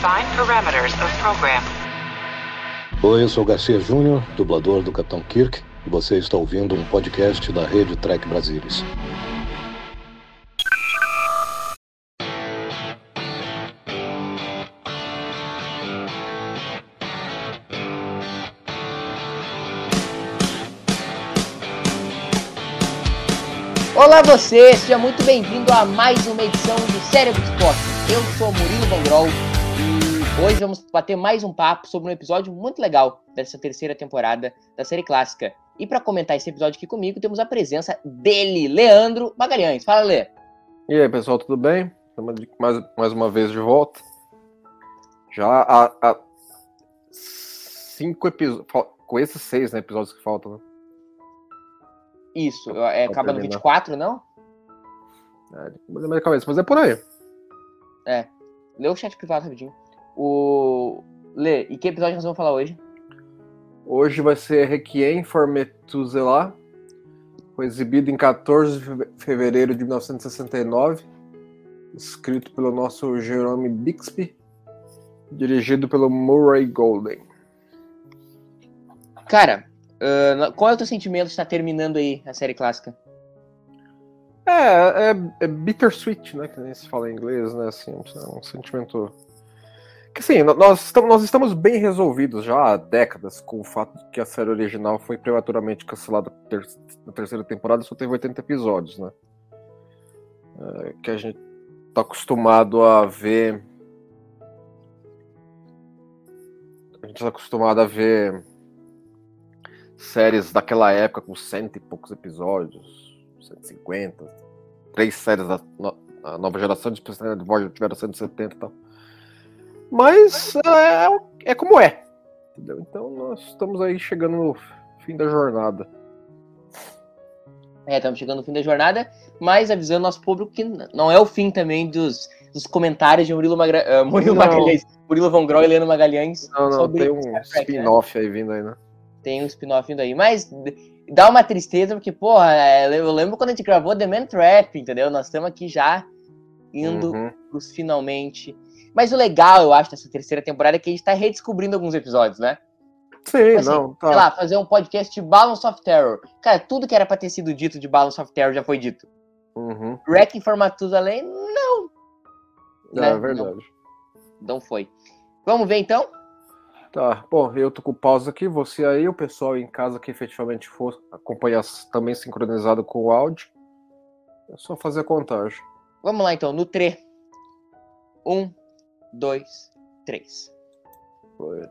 Define parameters of program. Oi, eu sou Garcia Júnior, dublador do Capitão Kirk, e você está ouvindo um podcast da rede Trek Brasilis. Olá você, seja muito bem-vindo a mais uma edição do Cérebro Esporte. Eu sou Murilo Van Grol e hoje vamos bater mais um papo sobre um episódio muito legal dessa terceira temporada da série clássica. E para comentar esse episódio aqui comigo, temos a presença dele, Leandro Magalhães. Fala, Lê. E aí, pessoal, tudo bem? Estamos mais, mais uma vez de volta. Já há, há cinco episódios. Com esses seis né, episódios que faltam, né? Isso, é, acaba no terminar. 24, não? É, é mas é por aí. É. Lê o chat privado rapidinho. O. Lê, e que episódio nós vamos falar hoje? Hoje vai ser Requiem for Methuselah. Foi exibido em 14 de feve- fevereiro de 1969. Escrito pelo nosso Jerome Bixby. Dirigido pelo Murray Golden. Cara, ah, qual é o teu sentimento de estar terminando aí a série clássica? É, é, é bittersweet, né? Que nem se fala em inglês, né? Assim, é um sentimento. Que no- nós estamos, nós estamos bem resolvidos já há décadas com o fato de que a série original foi prematuramente cancelada ter- na terceira temporada e só teve 80 episódios, né? É, que a gente tá acostumado a ver. A gente tá acostumado a ver séries daquela época com cento e poucos episódios, 150, três séries da no- nova geração de Personalidade Voyager tiveram 170 e tal. Mas é, é como é. Entendeu? Então nós estamos aí chegando no fim da jornada. É, estamos chegando no fim da jornada, mas avisando nosso público que não é o fim também dos, dos comentários de Murilo, Magra... ah, Murilo Não. Magalhães, Murilo Von Grau e Helena Magalhães. Não, não, tem um né? spin-off aí vindo aí, né? Tem um spin-off vindo aí, mas dá uma tristeza, porque, porra, é, eu lembro quando a gente gravou The Man Trap, entendeu? Nós estamos aqui já indo Uhum. pros finalmente. Mas o legal, eu acho, dessa terceira temporada é que a gente tá redescobrindo alguns episódios, né? Sim, Assim, não, tá. Sei lá, fazer um podcast de Balance of Terror. Cara, tudo que era pra ter sido dito de Balance of Terror já foi dito. Uhum. Wrecking for Matusalem, não. É, Né? verdade. Não foi. Vamos ver então? Tá, bom, eu tô com pausa aqui, você aí, o pessoal em casa que efetivamente for acompanhar também sincronizado com o áudio. É só fazer a contagem. Vamos lá então, no 3. Um, dois, três. Foi.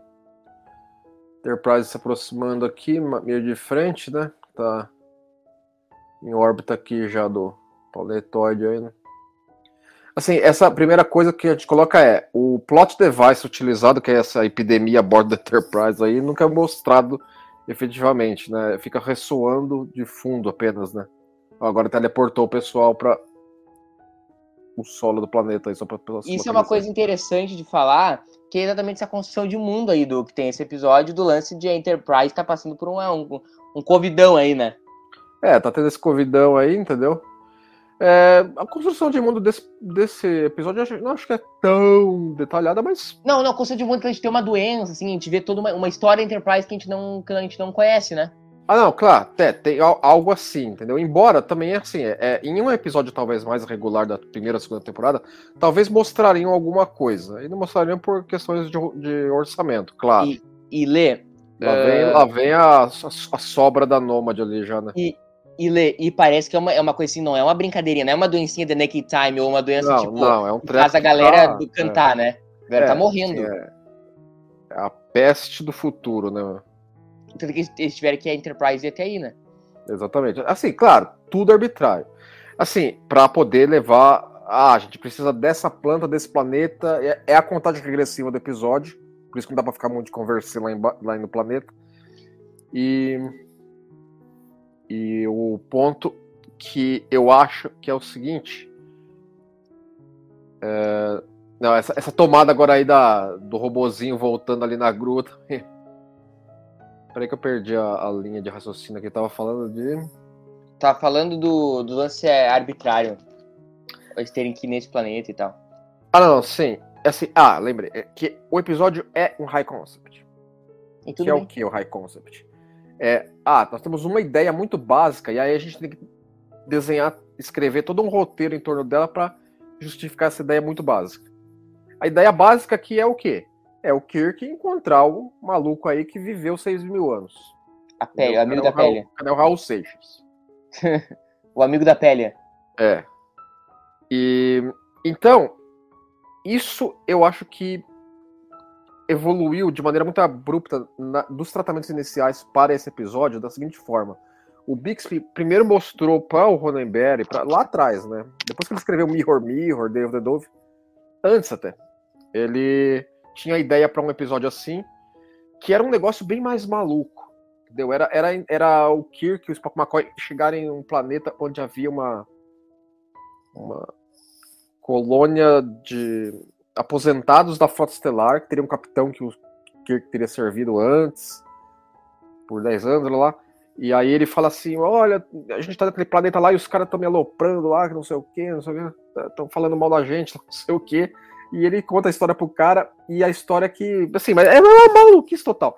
Enterprise se aproximando aqui, meio de frente, né? Tá em órbita aqui já do planetoide aí, né? Assim, essa primeira coisa que a gente coloca é o plot device utilizado, que é essa epidemia a bordo da Enterprise aí, nunca é mostrado efetivamente, né? Fica ressoando de fundo apenas, né? Agora teleportou o pessoal para o solo do planeta aí, só pra Isso é uma coisa interessante de falar, que é exatamente essa construção de mundo aí do que tem esse episódio, do lance de a Enterprise tá passando por um, um, um covidão aí, né? É, tá tendo esse covidão aí, entendeu? É, a construção de mundo desse, desse episódio eu acho- não acho que é tão detalhada, mas Não, não, construção de mundo que a gente tem uma doença, assim, a gente vê toda uma, uma história Enterprise que a gente não, que a gente não conhece, né? Ah, não, claro, é, tem al- algo assim, entendeu? Embora também é assim, é, é, em um episódio talvez mais regular da primeira ou segunda temporada, talvez mostrariam alguma coisa. E não mostrariam por questões de, de orçamento, claro. E, e Lê, lá, é, vem, lá vem a, a- a sobra da Nômade ali já, né? e Lê, e parece que é uma, é uma coisa assim, não é uma brincadeirinha, não é uma doencinha de Naked Time ou uma doença, Não, tipo, não, é um treco faz a galera tá- do cantar, né? A galera É, tá morrendo. assim, é, é a peste do futuro, né? Tanto que eles tiveram que a Enterprise ir até aí, né? Exatamente. Assim, claro, tudo arbitrário. Assim, para poder levar. Ah, a gente precisa dessa planta, desse planeta. É, é a contagem regressiva do episódio. Por isso que não dá pra ficar muito de conversa lá, emba- lá no planeta. E. E o ponto que eu acho que é o seguinte. é, não, essa, essa tomada agora aí da, do robozinho voltando ali na grua também. Peraí que eu perdi a, a linha de raciocínio que tava falando de. Tá falando do, do lance é, arbitrário. Eles terem que ir nesse planeta e tal. Ah, não, sim. Assim, ah, lembrei. é que o episódio é um high concept. E que tudo é bem. o que o high concept? É, ah, nós temos uma ideia muito básica e aí a gente tem que desenhar, escrever todo um roteiro em torno dela para justificar essa ideia muito básica. A ideia básica aqui é o quê? É o Kirk encontrar o maluco aí que viveu 6 mil anos. A pele, o amigo da pele. Cadê o Raul Seixas? O amigo da pele. É. E então, isso eu acho que evoluiu de maneira muito abrupta na- dos tratamentos iniciais para esse episódio da seguinte forma. O Bixby primeiro mostrou para o Ronenberry, pra, lá atrás, né? Depois que ele escreveu Mirror Mirror, Day of the Dove, antes até, ele tinha ideia para um episódio assim, que era um negócio bem mais maluco. Entendeu? Era, era, era o Kirk e o Spock McCoy chegarem em um planeta onde havia uma, uma colônia de aposentados da Frota Estelar, que teria um capitão que o Kirk teria servido antes, por 10 anos lá. E aí ele fala assim: olha, a gente tá naquele planeta lá e os caras estão me aloprando lá, que não sei o que, não sei o que, estão falando mal da gente, não sei o que. E ele conta a história pro cara, e a história que. Assim, mas é uma maluquice total.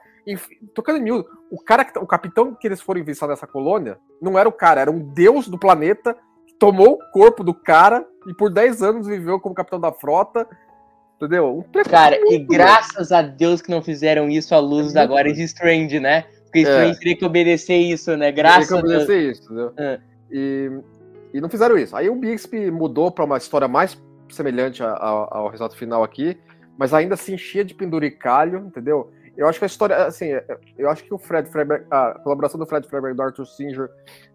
Tocando em miúdo, o cara, que- o capitão que eles foram investir nessa colônia, não era o cara, era um deus do planeta que tomou o corpo do cara e por 10 anos viveu como capitão da frota. Entendeu? Um Cara, e graças a Deus que não fizeram isso à luz muito agora de Strange, né? Porque Strange teria que obedecer isso, né? Graças Tem a que Deus. obedecer isso, entendeu? É. E, e não fizeram isso. Aí o Bixby mudou para uma história mais semelhante a- a- ao resultado final aqui, mas ainda se enchia de penduricalho, entendeu? Eu acho que a história, assim, eu acho que o Fred Freiberg, a colaboração do Fred Freiberg e do Arthur Singer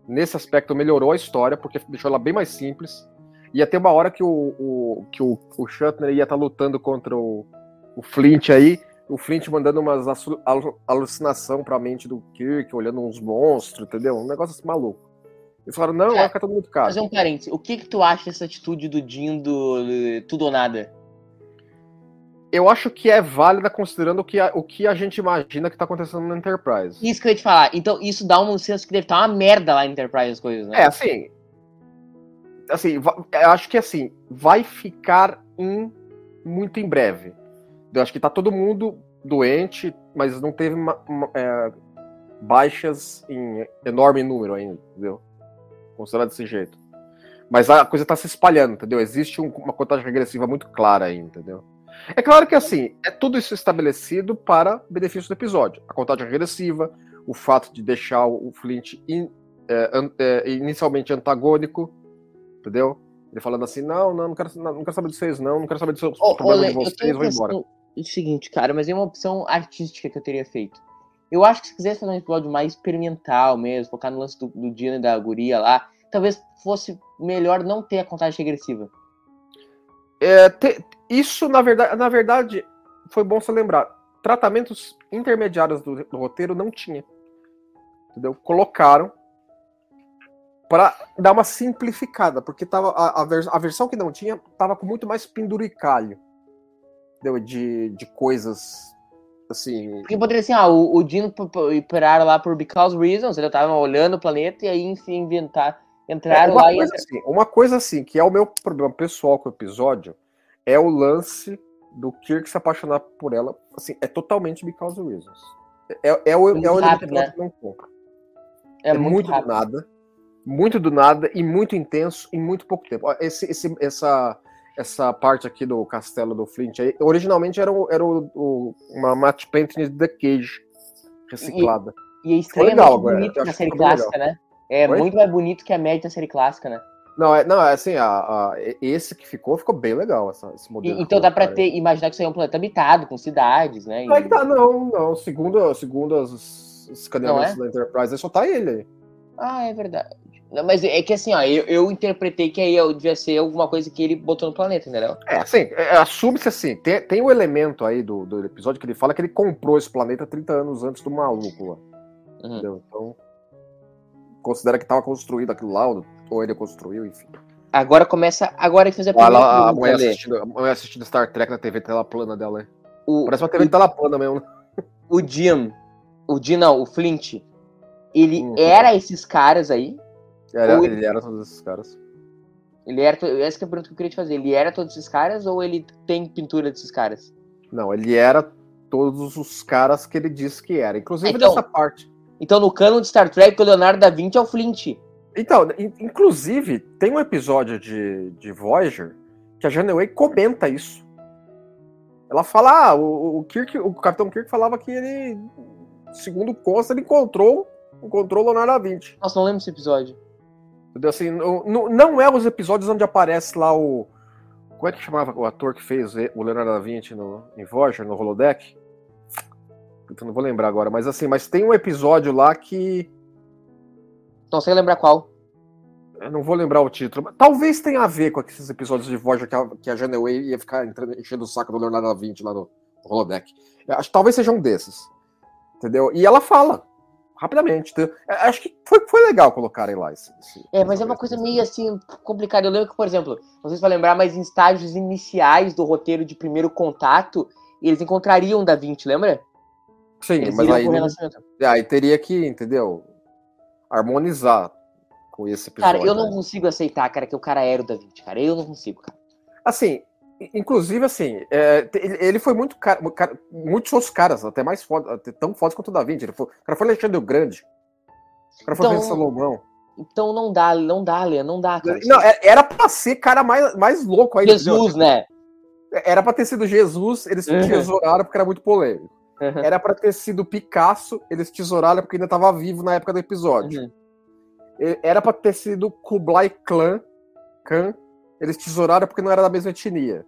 nesse aspecto melhorou a história, porque deixou ela bem mais simples. Ia ter uma hora que o, o- que o, o Shatner ia estar lutando contra o, o Flint aí, o Flint mandando umas alu- alu- alucinação pra mente do Kirk, olhando uns monstros, entendeu? Um negócio assim maluco. Eles falaram, não, vai ficar tudo muito caro. Fazer um parênteses. O que que tu acha dessa atitude do Jim do tudo ou nada? Eu acho que é válida considerando o que a, o que a gente imagina que tá acontecendo na Enterprise. Isso que eu ia te falar. Então, isso dá um senso que deve estar uma merda lá em Enterprise as coisas, né? É, assim. Assim, eu acho que assim, vai ficar em muito em breve. Eu acho que tá todo mundo doente, mas não teve uma- uma, é, baixas em enorme número ainda, entendeu? Considerado desse jeito. Mas a coisa tá se espalhando, entendeu? Existe um- uma contagem regressiva muito clara aí, entendeu? É claro que assim, é tudo isso estabelecido para benefício do episódio. A contagem regressiva, o fato de deixar o Flint in- é, an- é, inicialmente antagônico, entendeu? Ele falando assim, não, não, não quero, não, não quero saber de vocês, não, não quero saber dos seus Ô, problemas Ole, de vocês, vou embora. o seguinte, cara, mas é uma opção artística que eu teria feito. Eu acho que se quisesse fazer um episódio mais experimental mesmo, focar no lance do, do Dino e da guria lá, talvez fosse melhor não ter a contagem regressiva. É, te- isso, na verdade, na verdade, foi bom você lembrar. Tratamentos intermediários do, do roteiro não tinha. Entendeu? Colocaram para dar uma simplificada, porque tava, a, a, vers- a versão que não tinha tava com muito mais penduricalho. Entendeu? De, de coisas assim. Porque poderia ser, ah, o, o Dino pararam lá por because reasons, eles estavam olhando o planeta e aí, enfim, inventar, É, entraram uma, lá e coisa assim, uma coisa assim, que é o meu problema pessoal com o episódio, é o lance do Kirk se apaixonar por ela. Assim, é totalmente because reasons. É, é o, Muito é o rápido, né? que eu não compro. é, É, muito, muito, do nada. Muito do nada e muito intenso em muito pouco tempo. Esse, esse- essa, essa parte aqui do castelo do Flint aí, originalmente era, o- era o, o- uma matte painting de The Cage reciclada. E é Ficou extremamente legal agora, bonito eu na série clássica, né? É Oi? muito mais bonito que a média da série clássica, né? Não, é, não, é assim, a, a- esse que ficou, ficou bem legal, essa, esse E- modelo. então dá pra ter, imaginar que isso aí é um planeta habitado, com cidades, né? E- Não, é que tá, não, não. Segundo, segundo os escaneamentos Não da Enterprise, aí só tá ele aí. Ah, é verdade. Não, mas é que assim, ó, eu, eu interpretei que aí devia ser alguma coisa que ele botou no planeta, entendeu? É, assim, é, assume-se assim. Tem, tem o elemento aí do, do episódio que ele fala que ele comprou esse planeta 30 anos antes do maluco lá. Uhum. Entendeu? Então. Considera que tava construído aquilo lá, ou- ele construiu, enfim. Agora começa. Agora que fazer a Olha primeira lá, a mulher assistindo, a mulher assistindo Star Trek na TV tela plana dela. O, Parece uma TV tela plana mesmo. né? o Jim. O Jim, não, o Flint. Ele Hum. era esses caras aí. Era, Ou- ele era todos esses caras. Ele era. Essa que é a pergunta que eu queria te fazer. Ele era todos esses caras ou ele tem pintura desses caras? Não, ele era todos os caras que ele disse que era. Inclusive Então- dessa parte. Então, no canon de Star Trek, o Leonardo da Vinci é o Flint. Então, in- inclusive, tem um episódio de, de Voyager que a Janeway comenta isso. Ela fala, ah, o, o Kirk, o Capitão Kirk falava que ele, segundo consta, ele encontrou, encontrou o Leonardo da Vinci. Nossa, não lembro desse episódio. Entendeu? Assim, não, não- é os episódios onde aparece lá o. Como é que chamava o ator que fez o Leonardo da Vinci no, em Voyager, no holodeck? Puta, não vou lembrar agora, mas assim, mas tem um episódio lá que. Não sei lembrar qual. Eu não vou lembrar o título. Talvez tenha a ver com esses episódios de Voyager que a, que a Janeway ia ficar entrando, enchendo o saco do Leonardo da Vinci lá no, no holodeck. Eu acho talvez seja um desses. Entendeu? E ela fala. Rapidamente. Eu Acho que foi, foi legal colocarem lá esse. esse- É, mas é uma coisa meio assim, complicada. Eu lembro que, por exemplo, não sei se vai lembrar, mas em estágios iniciais do roteiro de primeiro contato, eles encontrariam Da Vinci, lembra? Sim, Eles mas aí, não- relacionamento. aí teria que, entendeu? Harmonizar com esse episódio. Cara, eu não né? consigo aceitar, cara, que o cara era o Da Vinci, cara. Eu não consigo, cara. Assim, inclusive, assim, é, ele foi muito cara- muitos outros caras, até mais foda, até tão fodas quanto o Da Vinci. Ele foi, o cara foi Alexandre o Grande. O cara foi Então, Salomão. Então não dá, não dá, Lê, não dá, cara. Não, é- era pra ser cara mais, mais louco aí. Jesus, né? Era pra ter sido Jesus, eles Uhum. tesouraram porque era muito polêmico. Uhum. Era pra ter sido Picasso, eles tesouraram porque ainda tava vivo na época do episódio. Uhum. Era pra ter sido Kublai Khan, Khan, eles tesouraram porque não era da mesma etnia.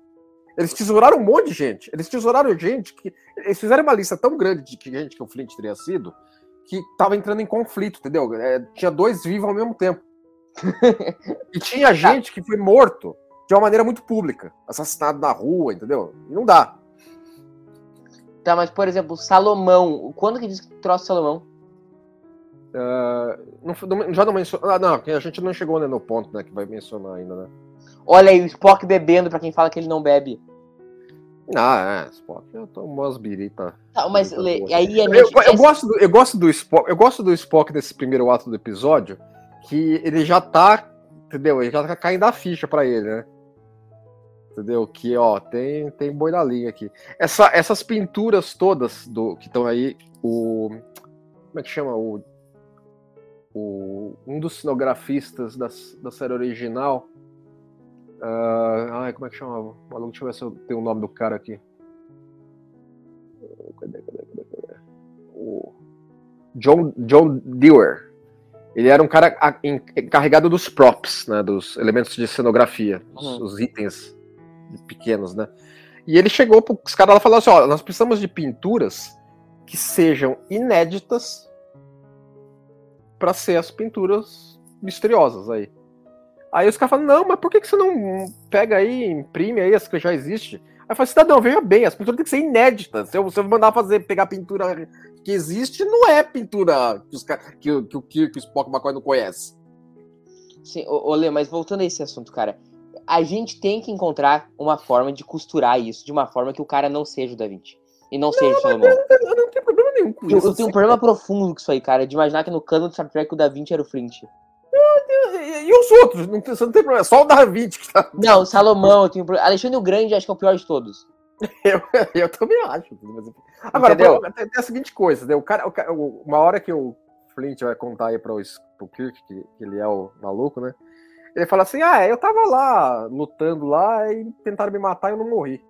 Eles tesouraram um monte de gente. Eles tesouraram gente que. Eles fizeram uma lista tão grande de que gente que o Flint teria sido que tava entrando em conflito, entendeu? É, tinha dois vivos ao mesmo tempo. e tinha gente que foi morto de uma maneira muito pública, assassinado na rua, entendeu? E não dá. Tá, mas por exemplo, Salomão. Quando que diz que trouxe Salomão? Foi- não- já não mencionou. Ah, não, a gente não chegou né, no ponto né, que vai mencionar ainda, né? Olha aí, o Spock bebendo pra quem fala que ele não bebe. Ah, é, Spock, eu tô umas birita. Tá, mas Coisa Lê, aí é Eu, meio- eu gosto do, eu gosto do Spock, eu gosto do Spock nesse primeiro ato do episódio, que ele já tá, entendeu? Ele já tá caindo a ficha pra ele, né? Entendeu? Que ó, tem tem boi na linha aqui. Essa, essas pinturas todas do que estão aí, o como é que chama o, o um dos cenografistas das, da série original. Ah, ai, como é que chamava? Maluco, deixa eu ver se eu tenho o nome do cara aqui. Cadê, cadê, cadê, cadê? O John, John Dewar. Ele era um cara encarregado dos props, né, dos elementos de cenografia, os, Uhum. os itens pequenos, né? E ele chegou para os caras lá e falou assim: ó, nós precisamos de pinturas que sejam inéditas para ser as pinturas misteriosas aí. Aí os caras falam: não, mas por que, que você não pega aí, imprime aí as que já existem? Aí eu falei, cidadão, veja bem, as pinturas têm que ser inéditas. Se eu, se eu mandar fazer, pegar pintura que existe, não é pintura que, os, ca- que, o- que o Spock McCoy não conhece. Sim, ô, ô, Lê, mas voltando a esse assunto, cara. A gente tem que encontrar uma forma de costurar isso de uma forma que o cara não seja o Da Vinci. E não, seja o Salomão. Eu não tenho problema nenhum com Eu, isso. eu tenho um assim. problema profundo com isso aí, cara. De imaginar que no cano do Star Trek o Da Vinci era o Flint. E, e os outros? Não tem, você não tem problema, é só o Da Vinci que tá. Não, Salomão, eu tenho problema. Alexandre o Grande acho que é o pior de todos. Eu, eu também acho. Agora, Entendeu? tem, tem a seguinte coisa, né? o cara, o cara- uma hora que o Flint vai contar aí para o Kirk, que, que ele é o maluco, né? Ele fala assim: Ah, eu tava lá lutando lá e tentaram me matar e eu não morri.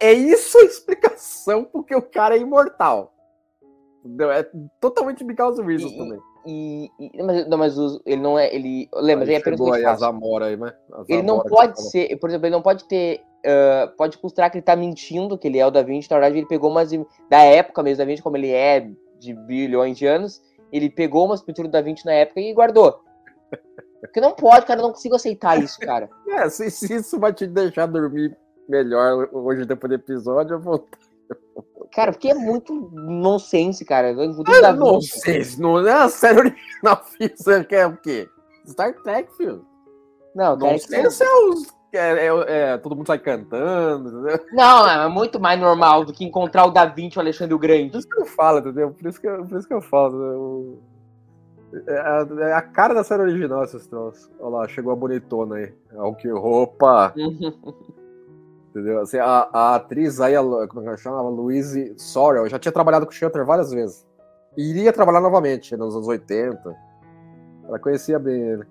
É, é isso a explicação porque o cara é imortal. Entendeu? É totalmente because of reasons também. E. e- mas, não, mas os- ele não é. Ele. Lembra, Aí aí é apenas aí a fácil. Zamora aí, né? A Ele não pode ser, por exemplo, ele não pode ter. ah, pode costurar que ele tá mentindo, que ele é o Da Vinci. Na verdade, ele pegou umas. Da época mesmo, Da Vinci, como ele é de bilhões de anos, ele pegou umas pinturas do Da Vinci na época e guardou. Porque não pode, cara, eu não consigo aceitar isso, cara. É, se, se isso vai te deixar dormir melhor hoje depois do episódio, eu vou. Cara, porque é muito nonsense, cara. Ah, Da não é a série original. Você quer o quê? Star Trek, filho. Não, é que- sei se é os. É, é- é, todo mundo sai cantando, entendeu? não, é muito mais normal do que encontrar o Da Vinci e o Alexandre o Por Grande. isso que eu falo, entendeu? Por isso que eu, por isso que eu falo. É a, é a cara da série original esses troços. Olha lá, chegou a bonitona aí. Olha que roupa. Entendeu? Assim, a, a atriz aí, a, como é que ela chama? Louise Sorrell, já tinha trabalhado com o Shutter várias vezes. E iria trabalhar novamente nos anos 80. Ela conhecia bem ele.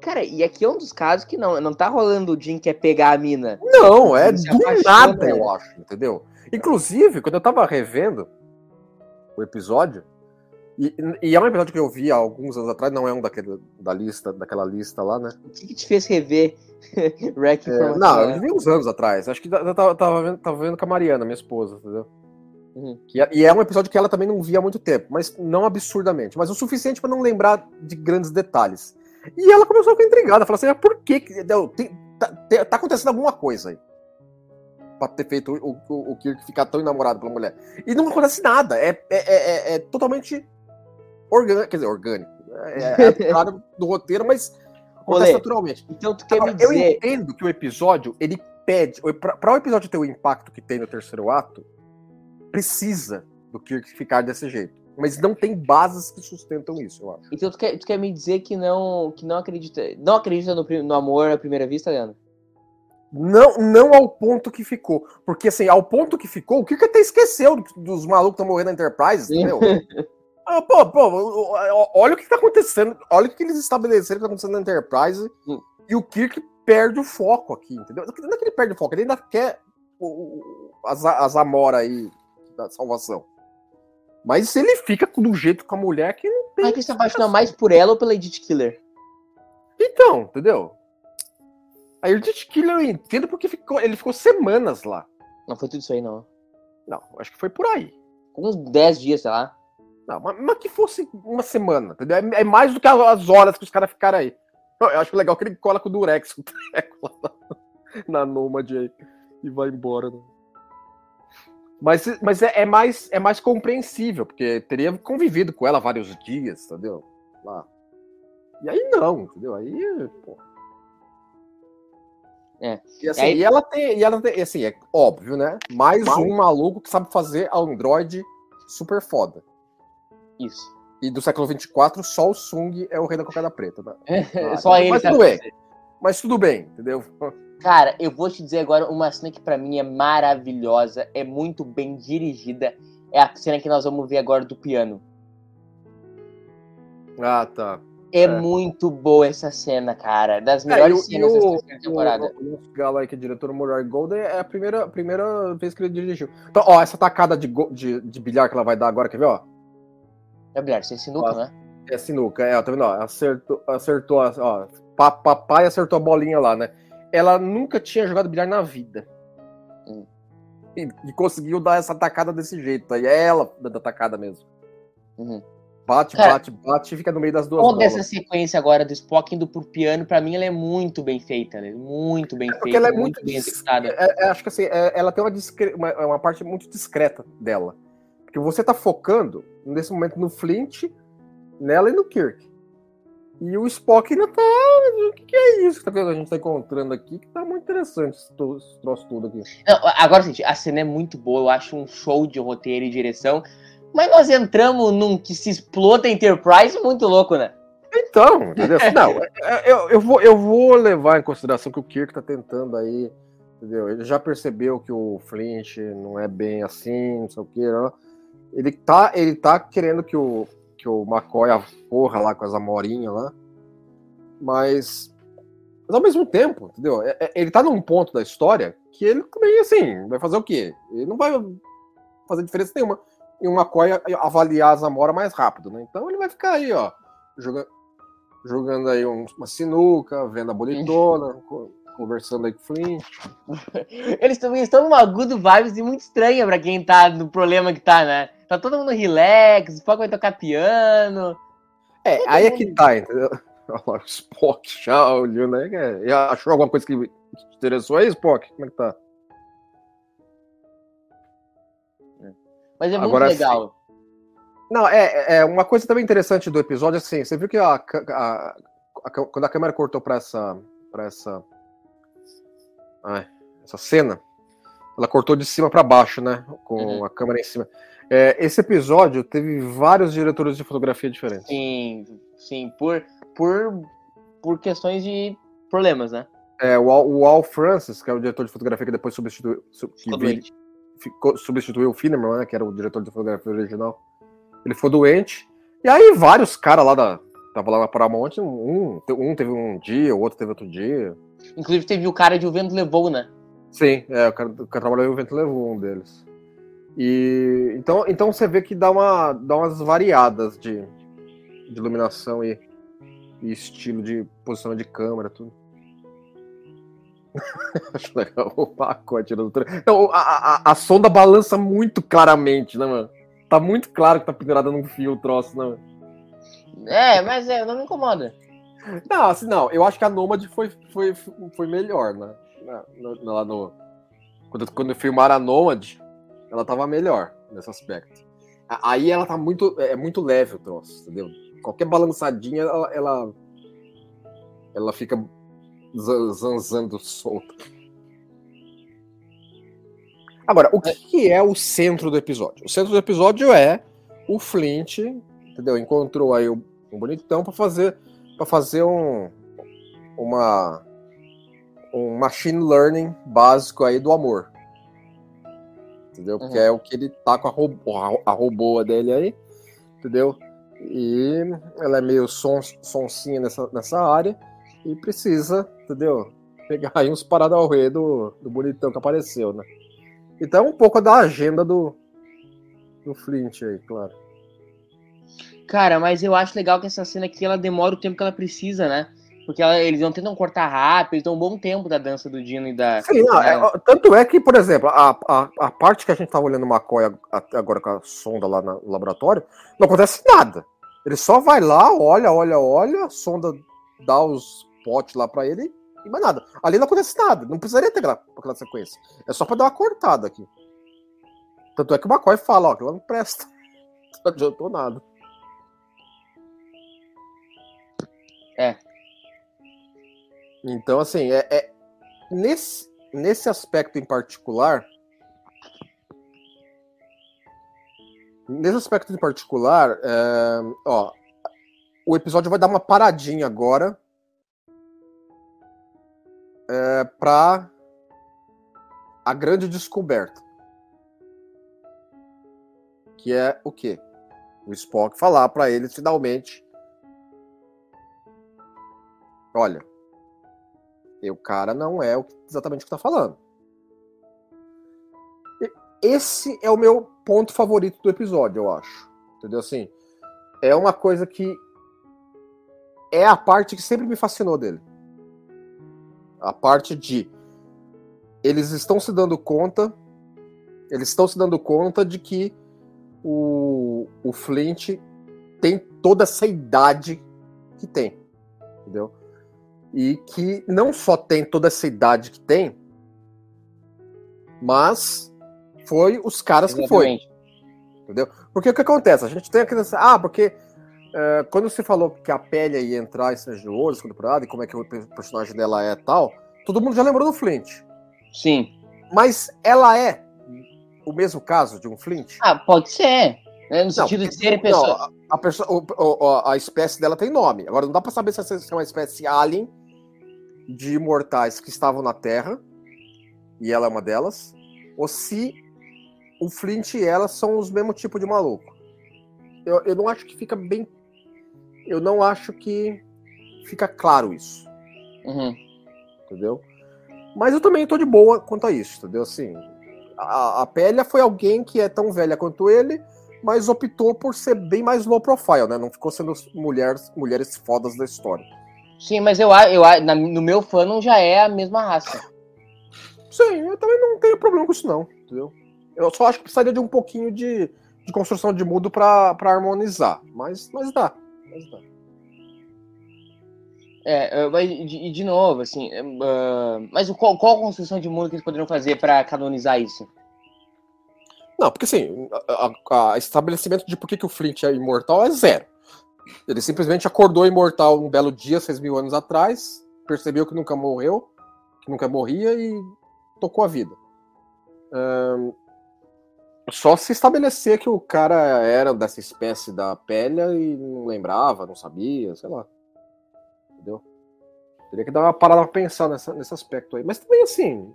Cara, e aqui é um dos casos que não, não tá rolando o Jim quer pegar a mina. Não, é do nada, né? eu acho, entendeu? Inclusive, quando eu tava revendo o episódio, e, e é um episódio que eu vi há alguns anos atrás, não é um daquele, da lista, daquela lista lá, né? O que, que te fez rever Wreck É, não, né? eu vi uns anos atrás. Acho que eu tava, tava vendo, tava vendo com a Mariana, minha esposa, entendeu? Uhum. Que é- e é um episódio que ela também não via há muito tempo, mas não absurdamente, mas o suficiente pra não lembrar de grandes detalhes. E ela começou a ficar intrigada, falou assim: ah, por que. tá, tá acontecendo alguma coisa aí. Pra ter feito o, o, o Kirk ficar tão enamorado pela mulher. E não acontece nada. É, é, é, é- é totalmente orgânico. Quer dizer, orgânico. É, é claro do roteiro, mas acontece Olê, naturalmente. Então tu quer Agora, me eu dizer. entendo que o episódio, ele pede. Pra, pra o episódio ter o impacto que tem no terceiro ato, precisa do Kirk ficar desse jeito. Mas não tem bases que sustentam isso, eu acho. Então tu quer, tu quer me dizer que não, que não acredita. Não acredita no, no amor à primeira vista, Leandro? Não, não ao ponto que ficou. Porque, assim, ao ponto que ficou, o Kirk até esqueceu do- dos malucos que estão morrendo na Enterprise, entendeu? Ah, pô, pô, olha o que tá acontecendo. Olha o que eles estabeleceram que tá acontecendo na Enterprise. Hum. E o Kirk perde o foco aqui, entendeu? Não é que ele perde o foco, ele ainda quer o, o- as, as Amora aí da salvação. Mas ele fica do jeito com a mulher que não tem. Mas que se apaixona mais por ela ou pela Edith Killer? Então, entendeu? O Edith Killer eu entendo porque ficou, ele ficou semanas lá. Não foi tudo isso aí, não. Não, acho que foi por aí. Com uns 10 dias, sei lá. Não, mas, mas que fosse uma semana, entendeu? É, é mais do que as horas que os caras ficaram aí. Eu, acho legal que ele cola com o Durex, com o na, Nômade aí e vai embora. Né? Mas, mas é, é mais, é mais compreensível, porque teria convivido com ela vários dias, entendeu? Lá. E aí não, entendeu? Aí, pô. É. E, assim, E aí- e ela tem, e ela tem, assim, é óbvio, né? Mais um maluco que sabe fazer Android super foda. Isso. E do século 24, só o Sung é o rei da cocada preta. Né? Ah, Só ele mas tudo bem. fazer. Mas tudo bem, entendeu? Cara, eu vou te dizer agora uma cena que pra mim é maravilhosa, é muito bem dirigida. É a cena que nós vamos ver agora do piano. Ah, tá. É, É. muito boa essa cena, cara. Das É, melhores e o- cenas e dessa o- terceira temporada. O, o Lance Galo aí, que é diretor Murray Golden, é a primeira, primeira vez que ele dirigiu. Então, ó, essa tacada de, de, de bilhar que ela vai dar agora, quer ver, ó? Gabriel, você sinuca, Nossa. né? É sinuca, é, ó, tá vendo, ó? Acertou, acertou, a- ó, pa- papai acertou a bolinha lá, né? Ela nunca tinha jogado bilhar na vida. Hum. E, e conseguiu dar essa tacada desse jeito aí. É ela dando a tacada mesmo. Uhum. Bate, Cara, bate, bate e fica no meio das duas Toda bolas. essa sequência agora do Spock indo pro piano, pra mim, ela é muito bem feita, né? Muito bem Porque feita, ela é muito, muito bem executada. É, é, acho que assim, é, ela tem uma, discre- uma, uma parte muito discreta dela. Porque você tá focando, nesse momento, no Flint, nela e no Kirk. E o Spock ainda tá. O que, que é isso que tá- a gente tá encontrando aqui? Que tá muito interessante esse, esse troço tudo aqui. Não, agora, gente, a cena é muito boa, eu acho um show de roteiro e direção. Mas nós entramos num que se explota Enterprise muito louco, né? Então, entendeu? Não, é- eu, eu, vou, eu vou levar em consideração que o Kirk tá tentando aí, entendeu? Ele já percebeu que o Flint não é bem assim, não sei o que, não. Ele tá, ele tá querendo que o, que o McCoy porra lá com as amorinhas lá, mas, mas ao mesmo tempo, entendeu? É- é- Ele tá num ponto da história que ele também, assim, vai fazer o quê? Ele não vai fazer diferença nenhuma em um McCoy avaliar as amoras mais rápido, né? Então ele vai ficar aí, ó, jogando, jogando aí um- uma sinuca, vendo a bonitona, co- conversando aí com o Flint. Eles também estão numa good vibes e muito estranha pra quem tá no problema que tá, né? Tá todo mundo relax, o Spock vai tocar piano. É, aí é que tá, entendeu? O Spock já olhou, né? E Achou alguma coisa que te interessou aí, Spock? Como é que tá? Mas é Agora muito legal. Não, é, é uma coisa também interessante do episódio, assim, você viu que a, a- a- quando a câmera cortou pra essa, pra essa, ai, essa cena, ela cortou de cima para baixo, né? Com Uhum. a câmera em cima. É, esse episódio teve vários diretores de fotografia diferentes. Sim, sim, por, por, por questões de problemas, né? É, o, Al, o Al Francis, que é o diretor de fotografia que depois substituiu, que Ficou substituiu o Finneman, né, que era o diretor de fotografia original. Ele ficou doente. E aí vários caras lá da. Tava lá na Paramount, um, um teve um dia, o outro teve outro dia. Inclusive teve o cara de O Vento Levou, né? Sim, é, o cara, o cara trabalhou no Vento levou um deles. E então, então você vê que dá, uma, dá umas variadas de, de iluminação e, e estilo de posicionamento de câmera, tudo. Acho legal o pacote do. Não, a, a, a sonda balança muito claramente, né, mano? Tá muito claro que tá pendurada num fio o troço, né, mano? É, mas é, não me incomoda. Não, assim, não, eu acho que a Nomad foi, foi, foi melhor, né? Lá no, quando, quando filmaram a Nomad, ela tava melhor nesse aspecto. Aí ela tá muito, é muito leve o troço, entendeu? Qualquer balançadinha, ela, ela, ela fica zan- zanzando solta. Agora, o que, que é o centro do episódio? O centro do episódio é o Flint, entendeu? Encontrou aí um bonitão pra fazer para fazer um uma um machine learning básico aí do amor. Entendeu? Porque Uhum. é o que ele tá com a, robô, a, a robôa dele aí, entendeu? E ela é meio son, sonsinha nessa, nessa área e precisa, entendeu? Pegar aí uns ao do, do bonitão que apareceu, né? Então é um pouco da agenda do, do Flint aí, claro. Cara, mas eu acho legal que essa cena aqui ela demora o tempo que ela precisa, né? Porque ela- eles não tentam cortar rápido, eles dão um bom tempo da dança do Dino e da. Sim, não, é, ó, tanto é que, por exemplo, a, a, a parte que a gente tava olhando o McCoy agora com a sonda lá no laboratório, não acontece nada. Ele só vai lá, olha, olha, olha, a sonda dá os potes lá pra ele e mais nada. Ali não acontece nada, não precisaria ter aquela, aquela sequência. É só pra dar uma cortada aqui. Tanto é que o McCoy fala, ó, aquilo não presta. Não adiantou nada. É. Então, assim, é, é- nesse, nesse aspecto em particular. Nesse aspecto em particular, é, ó, o episódio vai dar uma paradinha agora é, para a grande descoberta. Que é o quê? O Spock falar para ele finalmente. Olha, o cara não é exatamente o que tá falando. Esse é o meu ponto favorito do episódio, eu acho. Entendeu? Assim, é uma coisa que é a parte que sempre me fascinou dele. A parte de eles estão se dando conta, eles estão se dando conta de que o, o Flint tem toda essa idade que tem, entendeu? E que não só tem toda essa idade que tem, mas foi os caras que foi. Exatamente. Entendeu? Porque o que acontece? A gente tem aquele. Ah, porque é, quando você falou que a pele ia entrar em Sanji Ouro, segunda temporada, e como é que o pe- personagem dela é tal, todo mundo já lembrou do Flint. Sim. Mas ela é o mesmo caso de um Flint? Ah, pode ser. né? No sentido de ser pessoa. Não, a, a, perso- o- o- a espécie dela tem nome. Agora não dá pra saber se essa é uma espécie alien de imortais que estavam na Terra, e ela é uma delas, ou se o Flint e ela são os mesmos tipo de maluco. Eu, eu não acho que fica bem. Eu não acho que fica claro isso, Uhum. entendeu? Mas eu também tô de boa quanto a isso, entendeu? Assim, a, a Pélia foi alguém que é tão velha quanto ele, mas optou por ser bem mais low profile, né? Não ficou sendo mulheres, mulheres fodas da história. Sim, mas eu, eu, na- no meu fandom já é a mesma raça. Sim, eu também não tenho problema com isso, não, entendeu? Eu só acho que precisaria de um pouquinho de, de construção de mudo pra pra harmonizar. Mas, mas dá. Mas dá. É, mas de, e de novo, assim. ah, mas o- qual, qual a construção de mundo que eles poderiam fazer pra canonizar isso? Não, porque assim, a estabelecimento de por que, que o Flint é imortal é zero. Ele simplesmente acordou imortal um belo dia, seis mil anos atrás, percebeu que nunca morreu, que nunca morria e tocou a vida. Ahn, só se estabelecer que o cara era dessa espécie da pele e não lembrava, não sabia, sei lá. Entendeu? Teria que dar uma parada pra pensar nessa, nesse aspecto aí. Mas também assim.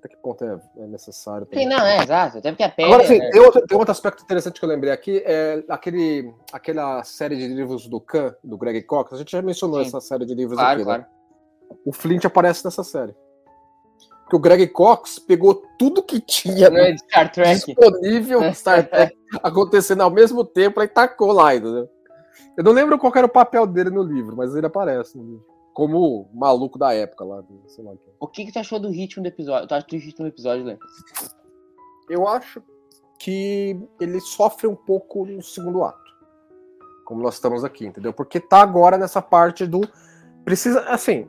Até que ponto é, é necessário. Sim, não, é, exato. Até porque a pele. Agora, assim, né? tem, outro, tem outro aspecto interessante que eu lembrei aqui, é aquele, aquela série de livros do Khan, do Greg Cox. A gente já mencionou Sim. essa série de livros Claro, aqui, claro. né? O Flint aparece nessa série. Porque o Greg Cox pegou tudo que tinha é Trek. disponível Star Trek acontecendo ao mesmo tempo e tacou lá, entendeu? Eu não lembro qual era o papel dele no livro, mas ele aparece no livro. Como maluco da época lá, sei lá. o quê. O que, que tu achou do ritmo do episódio? Tu acha do ritmo do episódio, Lê? Eu acho que ele sofre um pouco no segundo ato. Como nós estamos aqui, entendeu? Porque tá agora nessa parte do. Precisa, assim.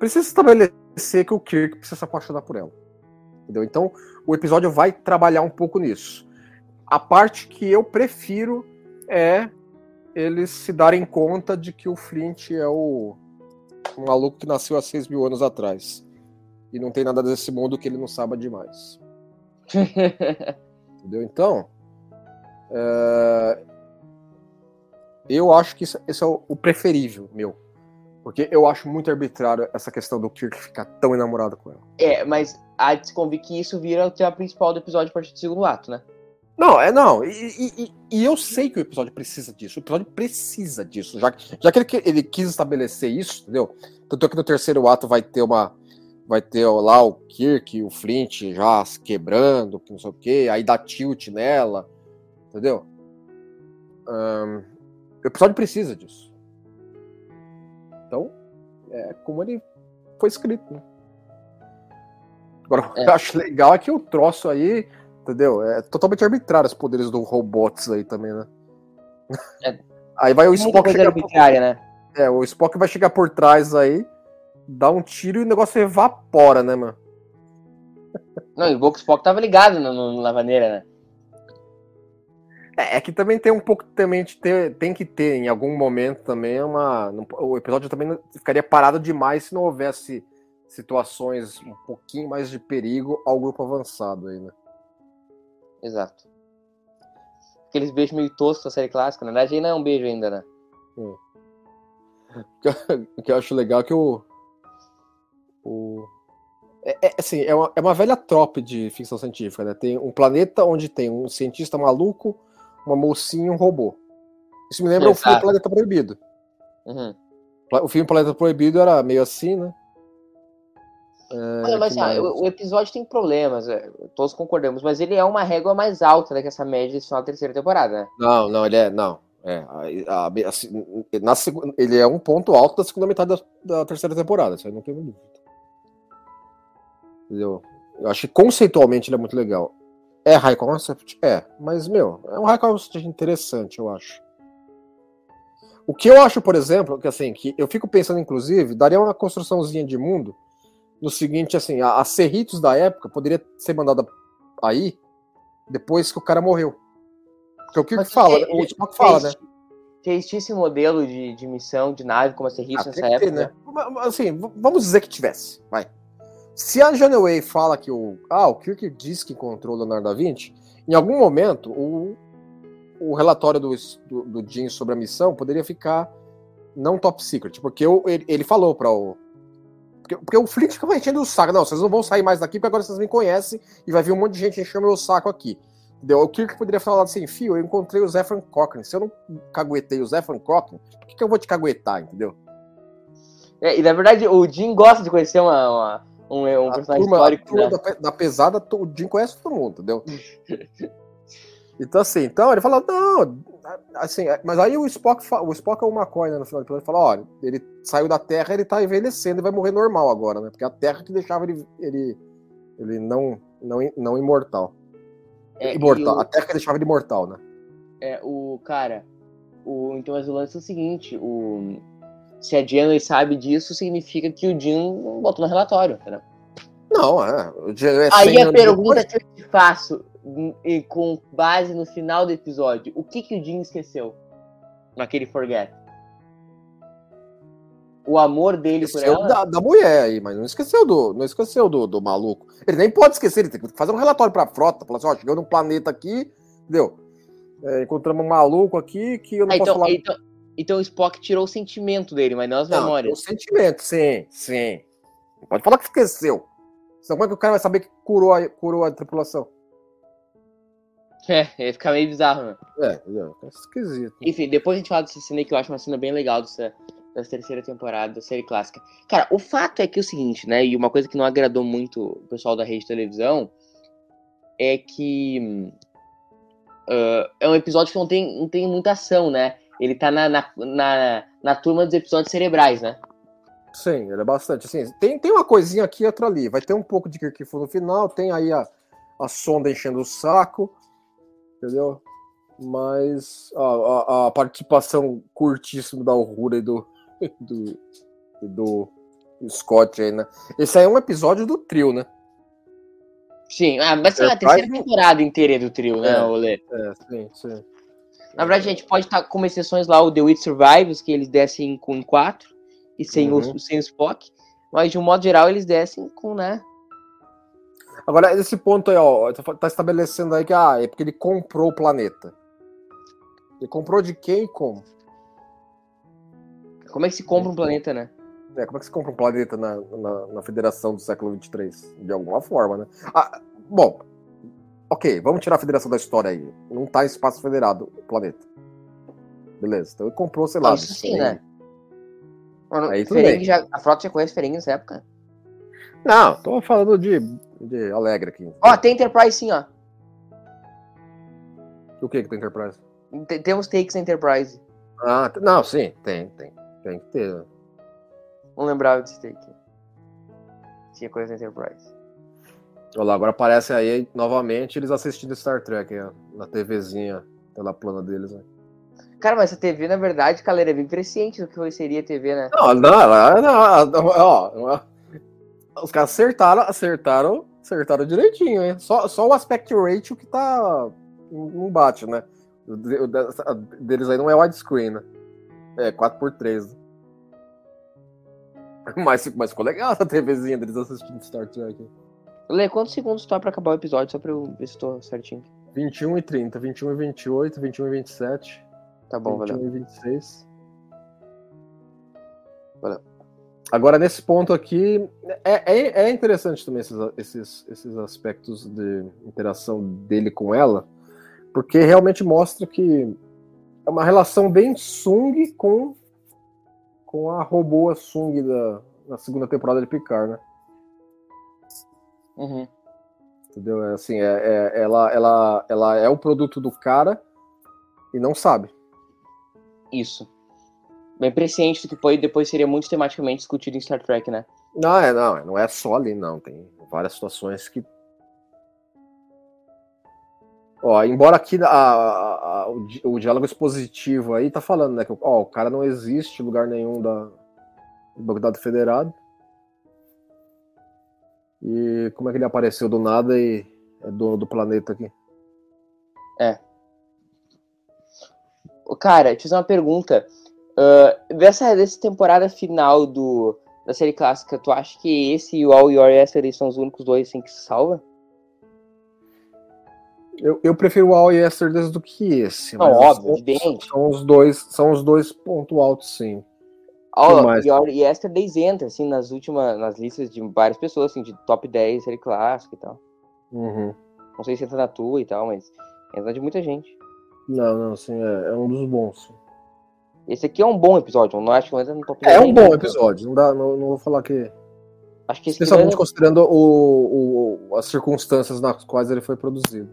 Precisa estabelecer que o Kirk precisa se apaixonar por ela. Entendeu? Então, o episódio vai trabalhar um pouco nisso. A parte que eu prefiro é eles se darem conta de que o Flint é o um maluco que nasceu há 6 mil anos atrás. E não tem nada desse mundo que ele não saiba demais. Entendeu? Então, é, eu acho que esse é o, o preferível meu. Porque eu acho muito arbitrário essa questão do Kirk ficar tão enamorado com ela. é, mas há de se convir que isso vira o tema principal do episódio a partir do segundo ato, né? Não, é não. E, e- e- eu sei que o episódio precisa disso. O episódio precisa disso. Já, já que ele, ele quis estabelecer isso, entendeu? Tanto é que no terceiro ato vai ter uma. Vai ter lá o Kirk e o Flint já se quebrando, que não sei o quê, aí dá tilt nela, entendeu? Ahn, o episódio precisa disso. Então, é como ele foi escrito, né? Agora, o que É. eu acho legal é que o troço aí, entendeu? É totalmente arbitrário os poderes do robots aí também, né? É. Aí vai o Spock chegar por, né? é, o Spock vai chegar por trás aí, dá um tiro e o negócio evapora, né, mano? Não, e o Spock tava ligado no, no Lavaneira, né? É, é que também tem um pouco também de ter, tem que ter em algum momento também uma, o episódio também ficaria parado demais se não houvesse situações um pouquinho mais de perigo ao grupo avançado aí, né? Exato. Aqueles beijos meio toscos da série clássica. Na verdade, não é um beijo ainda, né? O que eu acho legal é que o. o é, é, assim, é uma, é uma velha trope de ficção científica, né? Tem um planeta onde tem um cientista maluco, uma mocinha e um robô. Isso me lembra o filme Exato. Planeta Proibido. Uhum. O filme Planeta Proibido era meio assim, né? É, Olha, mas mais? o, o episódio tem problemas, é, todos concordamos, mas ele é uma régua mais alta né, que essa média desse final da terceira temporada, né? Não, não, ele é. Não. É, a- a- assim, na, ele é um ponto alto da segunda metade da, da terceira temporada, isso aí não tem dúvida. Entendeu? Eu acho que conceitualmente ele é muito legal. É high concept? É, mas, meu, é um high concept interessante, eu acho. O que eu acho, por exemplo, que assim, que eu fico pensando, inclusive, daria uma construçãozinha de mundo no seguinte, assim, a, a Cerritos da época poderia ser mandada aí depois que o cara morreu. Porque o que Mas fala, né? o Spock fala, né? Já existia esse modelo de, de missão de nave como a Serritos Ah, nessa que época, ter, né? Assim, vamos dizer que tivesse, vai. Se a Janeway fala que o. Ah, o Kirk disse que encontrou o Leonardo da Vinci, em algum momento o, o relatório do, do, do Jim sobre a missão poderia ficar não top secret, porque o, ele, ele falou para o. Porque, porque o Flint ficava enchendo o saco. Não, vocês não vão sair mais daqui porque agora vocês me conhecem e vai vir um monte de gente enchendo meu saco aqui. Entendeu? O Kirk poderia falar assim, fio, eu encontrei o Zefran Cochrane. Se eu não caguetei o Zefran Cochrane, por que, que eu vou te caguetar, entendeu? É, e na verdade, o Jim gosta de conhecer uma, uma- um, um personagem turma, a histórico, turma né? da, da pesada, o Jim conhece todo mundo, entendeu? então, assim, então ele fala, não, assim, mas aí o Spock, o Spock é o McCoy, né, no final do episódio, ele fala, olha, ele saiu da Terra, ele tá envelhecendo e vai morrer normal agora, né, porque é a Terra que deixava ele, ele, ele não, não, não imortal. É, imortal, o- a Terra que deixava ele imortal, né. É, o cara, o, então mas o lance é o seguinte, o, se a Janeway sabe disso, significa que o Jim botou no relatório, entendeu? Não, é. o é Aí 100 a pergunta que eu te faço, e com base no final do episódio, o que que o Jim esqueceu naquele forget? o amor dele por Esqueceu ela. da, da mulher aí, mas não esqueceu do, não esqueceu do, do maluco. Ele nem pode esquecer, ele tem que fazer um relatório pra frota, falar assim, ó, chegando num planeta aqui, entendeu? É, encontramos um maluco aqui que eu não Ah, posso então, falar. então, então o Spock tirou o sentimento dele, mas não as Não, memórias. o sentimento, sim, sim. Não pode falar que esqueceu. Senão como é que o cara vai saber que curou a, curou a tripulação? É, ia ficar meio bizarro, né? É? É esquisito. Enfim, depois a gente fala dessa cena aí que eu acho uma cena bem legal dessa, dessa terceira temporada da série clássica. Cara, o fato é que é o seguinte, né? E uma coisa que não agradou muito o pessoal da rede de televisão é que ah, é um episódio que não tem, não tem muita ação, né? Ele tá na, na, na, na turma dos episódios cerebrais, né? Sim, ele é bastante. Assim, tem, tem uma coisinha aqui e outra ali. Vai ter um pouco de Kirkifu no final, tem aí a, a sonda enchendo o saco, entendeu? Mas a, a, a participação curtíssima da Uhura e do, do, e do Scott aí, né? Esse aí é um episódio do trio, né? Sim, ah, mas sei lá, a terceira temporada inteira do trio, né, É. Olê? É, sim, sim. Na verdade, a gente pode estar com exceções lá, o The Witch Survives, que eles descem com quatro e sem, Uhum. o, sem o Spock. Mas de um modo geral, eles descem com, né? Agora, esse ponto aí, ó, tá tá estabelecendo aí que ah, é porque ele comprou o planeta. Ele comprou de quem e como? Como é que se compra um planeta, né? É, como é que se compra um planeta na, na, na Federação do século XXIII? De alguma forma, né? Ah, bom, ok, vamos tirar a Federação da história aí. Não tá em espaço federado o planeta. Beleza, então ele comprou, sei lá. Isso sim, né? Aí já, a frota já conhece Ferengi nessa época. Não, tô falando de, de Alegre aqui. Ó, tem Enterprise sim, ó. O que que tem Enterprise? Tem- Temos takes na Enterprise. Ah, não, sim, tem, tem. Tem que ter. Não lembrava desse take. Tinha coisa na Enterprise. Olha lá, agora aparece aí novamente eles assistindo Star Trek aí, ó, na TVzinha, pela plana deles. Né? Cara, mas essa TV, na verdade, cara, é bem presciente do que seria a TV, né? Não, não, ela- não, não, ó, ó, os caras acertaram, acertaram, acertaram direitinho, hein? Só, só o aspect ratio que tá não bate, né? O de- deles aí não é widescreen, né? É 4x3. né? Mas, mas ficou legal essa TVzinha deles assistindo Star Trek. Lê, quantos segundos tá pra acabar o episódio? Só pra eu ver se tô certinho. 21 e 30, 21 e 28, 21 e 27, Tá bom, 21 valeu. e 26. Valeu. Agora, nesse ponto aqui, é, é, é interessante também esses, esses, esses aspectos de interação dele com ela, porque realmente mostra que é uma relação bem Sung com, com a robô Sung da, da segunda temporada de Picard, né? Uhum. Entendeu? É assim, é, é- ela, ela, ela é o produto do cara e não sabe. Isso. Bem presciente do que foi, depois seria muito tematicamente discutido em Star Trek, né? Não, é, não, não é só ali, não. Tem várias situações que. Ó, embora aqui a- a- a- o, di- o diálogo expositivo aí tá falando, né? Que ó, o cara não existe lugar nenhum da, do Bagdado Federado. E como é que ele apareceu do nada e é dono do planeta aqui? Ô, Cara, deixa eu fazer uma pergunta. Ah, dessa, dessa temporada final do, da série clássica, tu acha que esse e o All Your Yesterday são os únicos dois assim, que se salva? Eu, eu prefiro o All Yesterdays do que esse. Não, mas óbvio, são- evidente. São os dois, são os dois pontos altos, sim. All mais? Your Yesterdays entra, assim, nas últimas, nas listas de várias pessoas, assim, de top 10 série clássica e tal. Uhum. Não sei se entra na tua e tal, mas entra de muita gente. Não, não, sim, é, é um dos bons. Esse aqui é um bom episódio, não acho que entra no top 10. É um ainda. bom episódio, não, dá, não, não vou falar que. Acho que Especialmente não- considerando o, o- as circunstâncias nas quais ele foi produzido.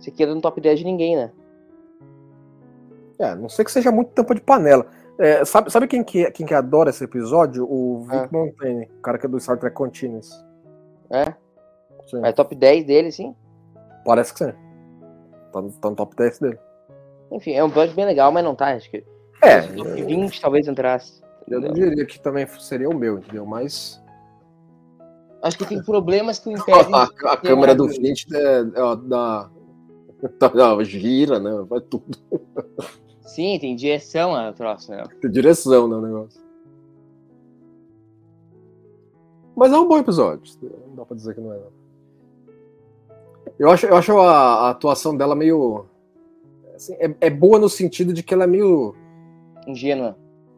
esse aqui entra no top 10 de ninguém, né? É, não sei que seja muito tampa de panela. É, sabe, sabe quem, que, quem que adora esse episódio? O Vic Ah. Montaigne, o cara que é do Star Trek Continuous. É? Sim, É top 10 dele, sim. Parece que sim. Tá, no- tá no top 10 dele. Enfim, é um episódio bem legal, mas não tá. Acho que É, top 20 talvez entrasse. eu não diria que também seria o meu, entendeu? Mas. Acho que tem problemas que o impedem. A, a câmera do mais- 20 é, é, dá, dá- gira, né? Vai tudo. Sim, tem direção a troço, né? Tem direção, né? O negócio. Mas é um bom episódio. Não dá pra dizer que não é. Não. Eu acho, eu acho a, a atuação dela meio. Assim, é, é, boa no sentido de que ela é meio. Ingênua.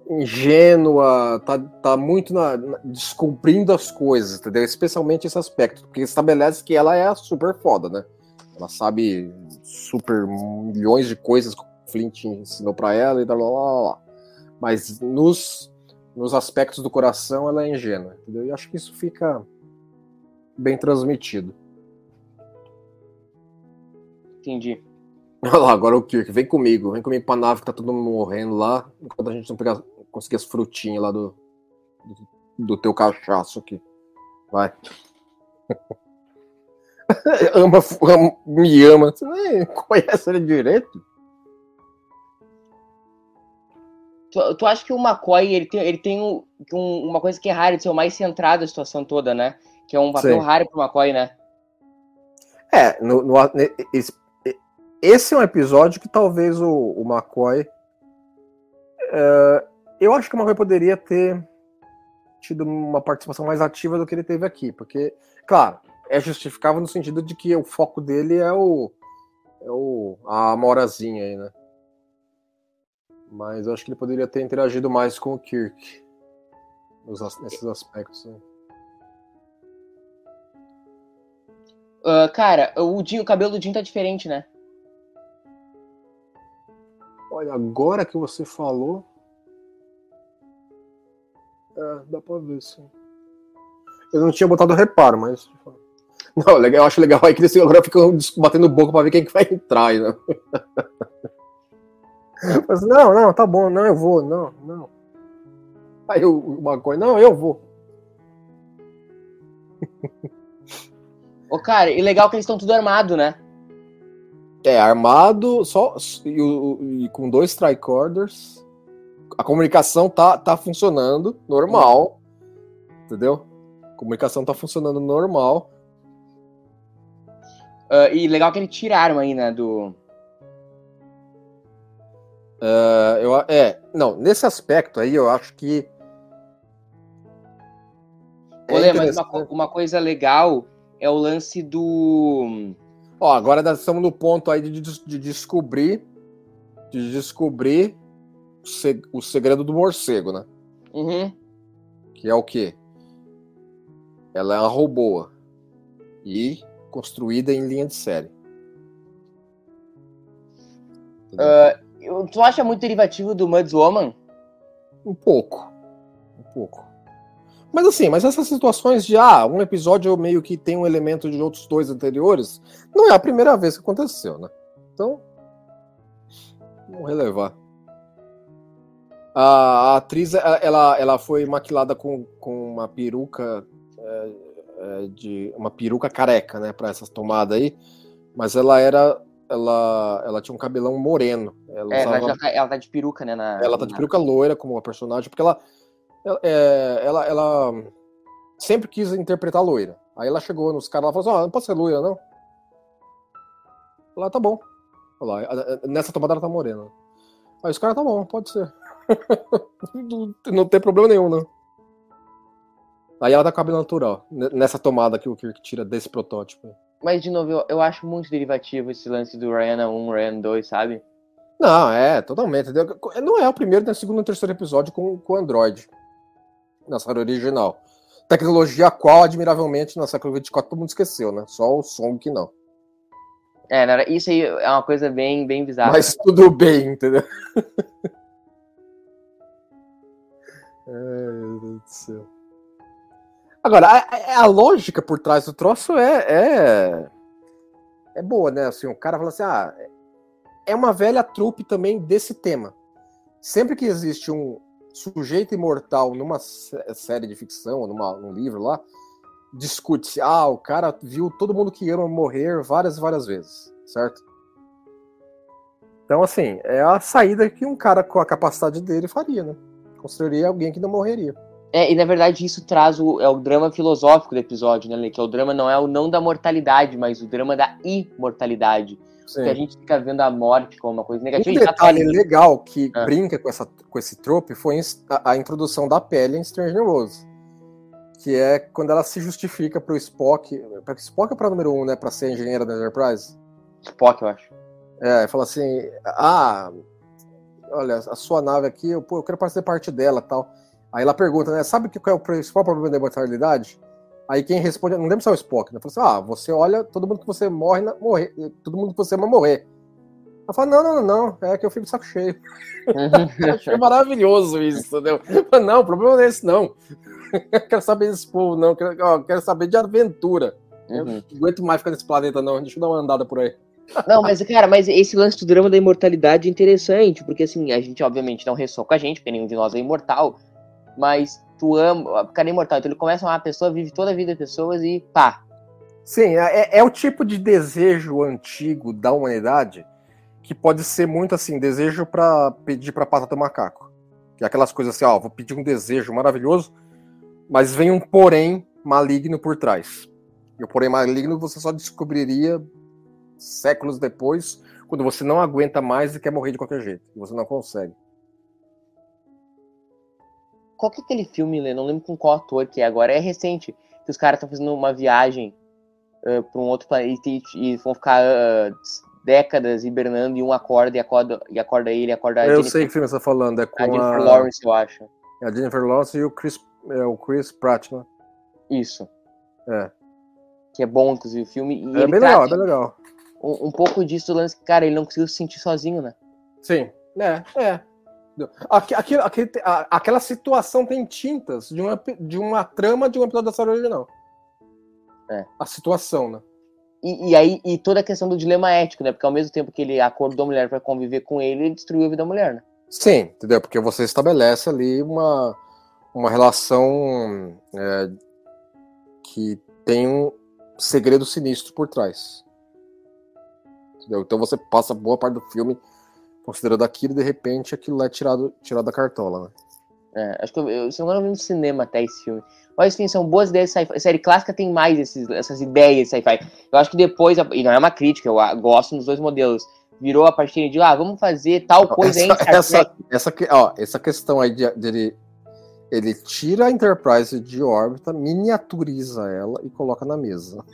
Ingênua, tá, tá muito na, na, descobrindo as coisas, entendeu? Especialmente esse aspecto, porque estabelece que ela é super foda, né? Ela sabe super milhões de coisas que o Flint ensinou para ela e tal, lá, lá, lá. Mas nos, nos aspectos do coração ela é ingênua, entendeu? E acho que isso fica bem transmitido. Entendi. Olha lá, agora o Kirk, vem comigo, vem comigo pra nave que tá todo mundo morrendo lá, enquanto a gente não pegar, conseguir as frutinhas lá do, do, do teu cachaço aqui. Vai. ama, ama, me ama. Você nem conhece ele direito? Tu, tu acha que o McCoy ele tem, ele tem um, um, uma coisa que é rara de ser o mais centrado a situação toda, né? Que é um papel Sim. raro pro McCoy, né? É, no, no, esse, esse é um episódio que talvez o, o McCoy. Uh, eu acho que o McCoy poderia ter tido uma participação mais ativa do que ele teve aqui, porque, claro, é justificável no sentido de que o foco dele é o, é o a morazinha aí, né? Mas eu acho que ele poderia ter interagido mais com o Kirk nos, nesses aspectos. Aí. Uh, cara, o, Jim, o cabelo do Jim tá diferente, né? Olha, agora que você falou. É, dá pra ver, sim. Eu não tinha botado reparo, mas. Não, legal, eu acho legal aí que agora ficam batendo boca pra ver quem que vai entrar. Né? Mas, não, não, tá bom, não, eu vou, não, não. Aí o, o não, eu vou. Ô, cara, e legal que eles estão tudo armado, né? É, armado, só e, e, com dois tricorders. A comunicação tá, tá funcionando normal. Entendeu? A comunicação tá funcionando normal. Uh, e legal que eles tiraram aí, né, do... Uh, eu, é, não, nesse aspecto aí eu acho que... Olha, é mas uma, uma coisa legal é o lance do Ó, agora nós estamos no ponto aí de, de descobrir de descobrir o segredo do morcego, né? Uhum. Que é o quê? Ela é uma robô e construída em linha de série. Uh, tu acha muito derivativo do Muds Woman? Um pouco. Um pouco. Mas assim, mas essas situações de ah, um episódio meio que tem um elemento de outros dois anteriores, não é a primeira vez que aconteceu, né? Então, vamos relevar. A, atriz, ela, ela foi maquilada com, com uma peruca é, é, de uma peruca careca, né, para essas tomadas aí, mas ela era ela, ela tinha um cabelão moreno. Ela, é, usava... ela, tá, ela tá de peruca, né? Na, ela tá de peruca loira como a personagem, porque ela é, ela, ela sempre quis interpretar loira. Aí ela chegou nos caras e falou assim: oh, não pode ser loira, não. Lá tá bom. Lá, nessa tomada ela tá morena. Aí os caras tá bom, pode ser. não tem problema nenhum, não. Aí ela tá com cabelo natural, nessa tomada que o Kirk tira desse protótipo. Mas, de novo, eu, eu acho muito derivativo esse lance do Ryan 1, Ryan 2, sabe? Não, é, totalmente. Não é o primeiro, nem o segundo e terceiro episódio com, com o Android na série original. Tecnologia a qual, admiravelmente, na século 24 todo mundo esqueceu, né? Só o som que não. É, isso aí é uma coisa bem, bem bizarra. Mas né? tudo bem, entendeu? Ai, meu Deus do céu. Agora, a, a, lógica por trás do troço é, é, é boa, né? Assim, o cara fala assim, ah, é uma velha trupe também desse tema. Sempre que existe um, sujeito imortal numa série de ficção, numa, num livro lá, discute-se, ah, o cara viu todo mundo que ama morrer várias e várias vezes, certo? Então, assim, é a saída que um cara com a capacidade dele faria, né? Construiria alguém que não morreria. É, e na verdade isso traz o, é o drama filosófico do episódio, né, Que é o drama não é o não da mortalidade, mas o drama da imortalidade. Sim. Porque a gente fica vendo a morte como uma coisa negativa. Um detalhe tá legal que ah. brinca com, essa, com esse trope foi a, a, introdução da pele em Stranger Rose. que é quando ela se justifica pro Spock. Pra Spock é pra número um, né? Pra ser engenheira da Enterprise. Spock, eu acho. É, fala assim: ah, olha, a sua nave aqui, eu, pô, eu quero fazer parte dela tal. Aí ela pergunta, né? Sabe qual é o principal problema da imortalidade? Aí quem responde, não lembro se é o Spock, né? Fala assim: ah, você olha, todo mundo que você morre, na, morrer, todo mundo que você vai morrer. Ela fala, não, não, não, não, é que eu fico de saco cheio. Achei maravilhoso isso, entendeu? Não, o problema não é esse, não. quero saber desse povo, não. Quero, ó, quero saber de aventura. Uhum. não aguento mais ficar nesse planeta, não. Deixa eu dar uma andada por aí. Não, mas, cara, mas esse lance do drama da imortalidade é interessante, porque assim, a gente obviamente não ressoa com a gente, porque nenhum de nós é imortal, mas tu ama, o cara é imortal, então ele começa a amar a pessoa, vive toda a vida das pessoas e pá. Sim, é, é o tipo de desejo antigo da humanidade que pode ser muito assim, desejo pra pedir pra pata do macaco. Que é aquelas coisas assim, ó, vou pedir um desejo maravilhoso, mas vem um porém maligno por trás. E o porém maligno você só descobriria séculos depois, quando você não aguenta mais e quer morrer de qualquer jeito. Você não consegue. Qual que é aquele filme, Lê? Não lembro com qual ator que é agora, é recente, que os caras estão fazendo uma viagem uh, pra um outro planeta e, e vão ficar uh, décadas hibernando e um acorda e acorda, e acorda ele, acorda Eu Jennifer, sei que filme você tá falando, é com a Jennifer a, Lawrence, eu acho. a Jennifer Lawrence e o Chris, é, o Chris Pratt, né? Isso. É. Que é bom, inclusive, o filme. E É bem legal, é bem legal. um, um pouco disso do lance que, cara, ele não conseguiu se sentir sozinho, né? Sim, é, é. Aqui, aqui, aqui, a- aquela situação tem tintas de uma, de uma trama de um episódio da série original. É. A situação, né? E, e aí, e toda a questão do dilema ético, né? Porque ao mesmo tempo que ele acordou a mulher pra conviver com ele, ele destruiu a vida da mulher, né? Sim, entendeu? Porque você estabelece ali uma, uma relação é, que tem um segredo sinistro por trás. Entendeu? Então você passa boa parte do filme considerando aquilo de repente aquilo lá é tirado, tirado da cartola, né? É, acho que eu, eu, se não me engano, eu vi no cinema até esse filme. Mas, enfim, são boas ideias de sci-fi. A série clássica tem mais esses, essas ideias de sci-fi. Eu acho que depois, e não é uma crítica, eu gosto dos dois modelos. Virou a partir de, ah, vamos fazer tal coisa essa, essa, essa, ó, essa questão aí de, de ele, ele tira a Enterprise de órbita, miniaturiza ela e coloca na mesa.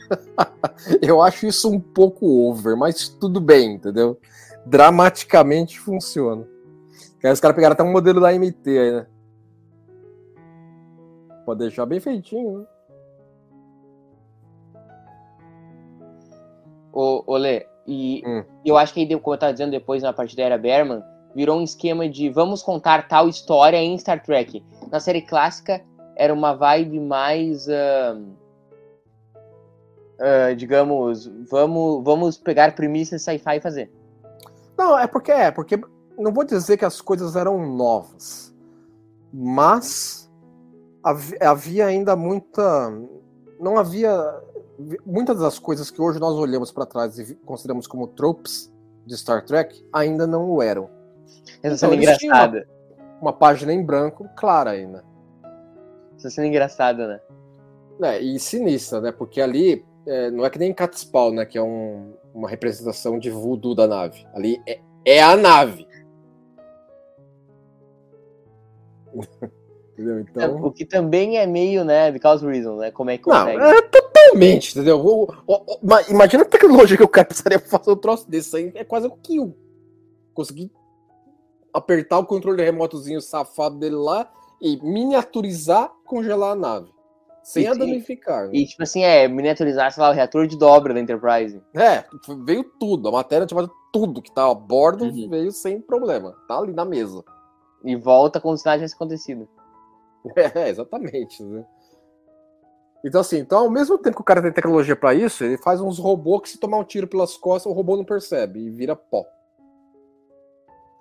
Eu acho isso um pouco over, mas tudo bem, entendeu? Dramaticamente funciona. Aí os caras pegaram até um modelo da MT aí, né? Pode deixar bem feitinho, né? Ô, Lê, e Hum. eu acho que aí, como eu tava dizendo depois na parte da Era Berman, virou um esquema de vamos contar tal história em Star Trek. Na série clássica, era uma vibe mais. ahn, ah, digamos, vamos, vamos pegar premissas sci-fi e fazer. Não, é porque é, porque não vou dizer que as coisas eram novas, mas havi- havia ainda muita. Não havia. Muitas das coisas que hoje nós olhamos para trás e consideramos como tropes de Star Trek ainda não o eram. Essa Então, cena tinham engraçada. Uma página em branco, clara ainda. Essa cena engraçada, né? É, e sinistra, né? Porque ali é, não é que nem Catspaw, né? Que é um- uma representação de voodoo da nave. Ali é, é a nave. Entendeu? Então. O que também é meio, né, because reason, né? Como é que Não, consegue. é totalmente, entendeu? O- o- o- ma- imagina a tecnologia que o cara precisaria fazer um troço desse aí. É quase um kill. Conseguir apertar o controle remotozinho safado dele lá e miniaturizar, congelar a nave. Sem E- a danificar. né? E, tipo assim, é, miniaturizar, sei lá, o reator de dobra da Enterprise. É, veio tudo. A matéria tinha tudo que tá a bordo Uhum. veio sem problema. Tá ali na mesa. E volta como se nada tivesse acontecido. É, exatamente. Né? Então, assim, então, ao mesmo tempo que o cara tem tecnologia pra isso, ele faz uns robôs que se tomar um tiro pelas costas, o robô não percebe e vira pó.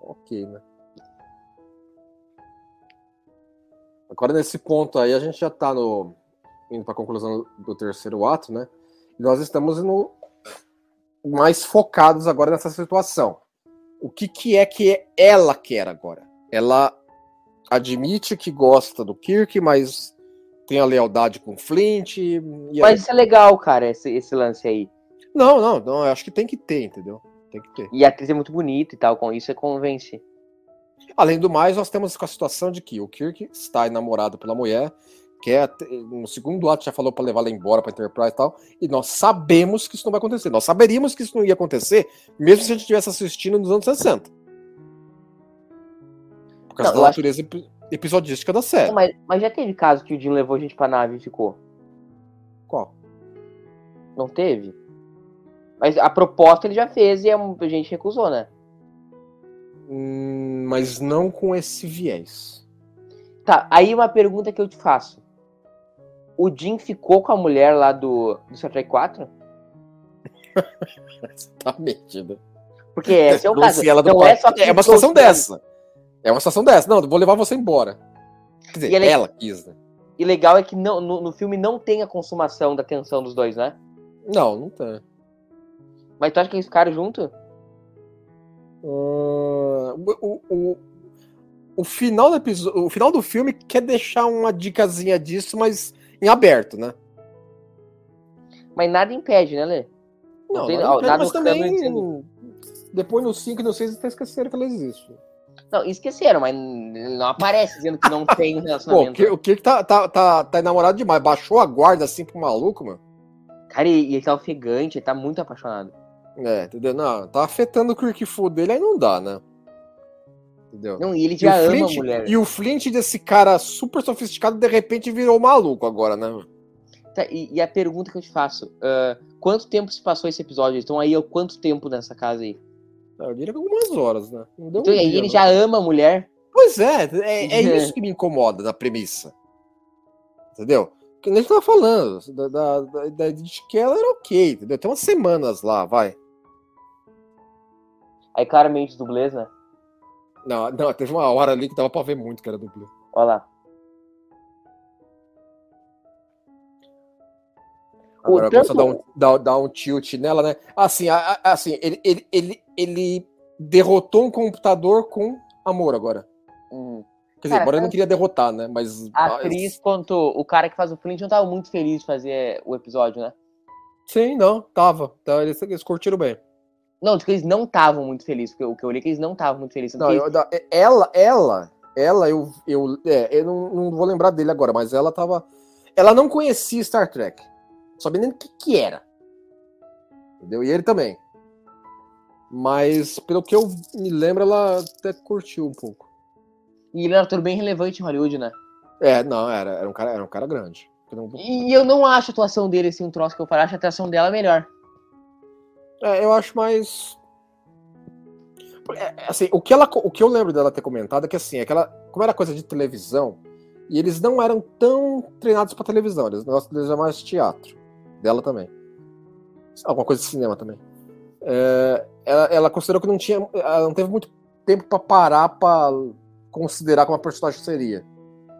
Ok, né? Agora, nesse ponto aí, a gente já tá no, indo pra conclusão do terceiro ato, né? E nós estamos no, mais focados agora nessa situação. O que, que é que ela quer agora? Ela admite que gosta do Kirk, mas tem a lealdade com o Flint. Mas isso é legal, cara, esse, esse lance aí. Não, não, não, eu acho que tem que ter, entendeu? Tem que ter. E a atriz é muito bonita e tal, com isso é convence. Além do mais, nós temos com a situação de que o Kirk está enamorado pela mulher, quer, no segundo ato já falou para levar ela embora para Enterprise e tal, e nós sabemos que isso não vai acontecer. Nós saberíamos que isso não ia acontecer, mesmo se a gente estivesse assistindo nos anos 60. Por causa Não, da acho- natureza epi- episodística da série. Mas, mas já teve caso que o Jim levou a gente pra nave e ficou. Qual? Não teve? Mas a proposta ele já fez e a a gente recusou, né? Hum, mas não com esse viés. Tá, aí uma pergunta que eu te faço. O Jim ficou com a mulher lá do, do Star Trek 4? Exatamente. Né? Porque esse é o caso. ela Não é só que é uma situação ela. dessa. É uma situação dessa. Não, vou levar você embora. Quer dizer, E ele- ela quis, né? E legal é que não, no, no filme não tem a consumação da tensão dos dois, né? Não, não tem. Mas tu acha que eles ficaram junto? Ah, o, o, o, final do episódio, o final do filme quer deixar uma dicasinha disso, mas em aberto, né? Mas nada impede, né, Lê? Não, tem- não, ó, nada mas no canon também depois no 5 e no 6 até esqueceram que ela existe. Não, esqueceram, mas não aparece dizendo que não tem um Pô, o relacionamento. que, o que que tá, tá, tá, tá enamorado demais? Baixou a guarda assim pro maluco, mano? Cara, e, e ele tá ofegante, ele tá muito apaixonado. É, entendeu? Não, tá afetando o Kirk Food dele, aí não dá, né? Entendeu? Não, e ele E já o ama Flint- a mulher. E o Flint desse cara super sofisticado, de repente virou maluco agora, né? Tá, e, e a pergunta que eu te faço: ah, quanto tempo se passou esse episódio? Estão aí há quanto tempo nessa casa aí? Eu diria que algumas horas, né? Deu um Então, e dia, ele não. já ama a mulher. Pois é, é, é isso que me incomoda na premissa. Entendeu? Que a gente tava falando, da, da, da, da de que ela era ok, entendeu? Tem umas semanas lá, vai. Aí claramente dublês, né? Não, não, teve uma hora ali que dava pra ver muito que era dublê. Olha lá. Agora O começa a dar tanto- um, dar, dar um tilt nela, né? Assim, a- a- assim ele, ele, ele, ele derrotou um computador com amor agora. Hum. Quer dizer, Cara, agora ele não queria derrotar, né? Mas. A mas- atriz quanto o cara que faz o Flint não tava muito feliz de fazer o episódio, né? Sim, não, tava. Então, eles, eles curtiram bem. Não, tipo, eles não estavam muito felizes. Porque o que eu li é que eles não estavam muito felizes. Não, eu- ela, ela, ela, eu, eu, é, eu não, não vou lembrar dele agora, mas ela tava. Ela não conhecia Star Trek. Sabia nem o que, que era. Entendeu? E ele também. Mas, pelo que eu me lembro, ela até curtiu um pouco. E ele era um ator bem relevante em Hollywood, né? É, não, era, era, um, cara, era um cara grande. E eu não acho a atuação dele assim um troço que eu falei, acho a atuação dela melhor. É, eu acho mais. É, assim, o que, ela, o que eu lembro dela ter comentado é que assim, aquela, como era coisa de televisão, e eles não eram tão treinados pra televisão, eles deles é mais teatro. Dela também. Alguma coisa de cinema também. É, ela, ela considerou que não tinha. Ela não teve muito tempo pra parar pra considerar como a personagem seria.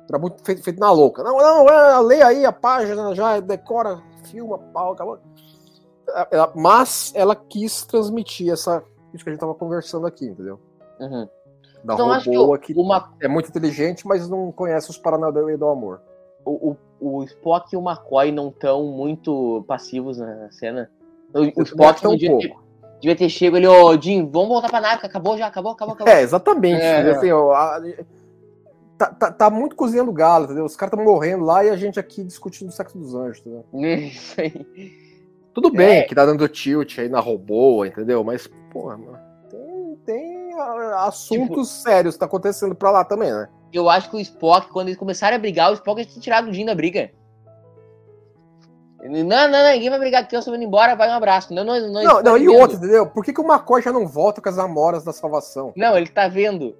Era muito feito, feito na louca. Não, não, é, lê aí a página, já decora, filma, pau, acabou. Ela- mas ela quis transmitir essa isso que a gente tava conversando aqui, entendeu? Uhum. Da Então, acho que robô o- que uma, é muito inteligente, mas não conhece os Paranauê do amor. o, o, o Spock e o McCoy não estão muito passivos na cena. O, o Eu Spock que é não um devia ter, pouco. devia ter chego ele, ô Jim, vamos voltar pra nave, que acabou já, acabou, acabou, acabou. É, exatamente. É. Assim, ó, a- tá, tá, tá muito cozinhando galo, entendeu? Os caras estão morrendo lá e a gente aqui discutindo o sexo dos anjos, entendeu? Isso aí. Tudo bem É. que tá dando tilt aí na robô, entendeu? Mas, porra, mano, tem, tem ah, assuntos Tipo sérios que tá acontecendo pra lá também, né? Eu acho que o Spock, quando eles começarem a brigar, o Spock ter tirado o Jim da briga. Ele, Não, não, não, ninguém vai brigar aqui, eu estou indo embora, vai um abraço. Não, não, não, Não, não, e outro, entendeu? Por que, que o McCoy já não volta com as amoras da salvação? Não, ele tá vendo.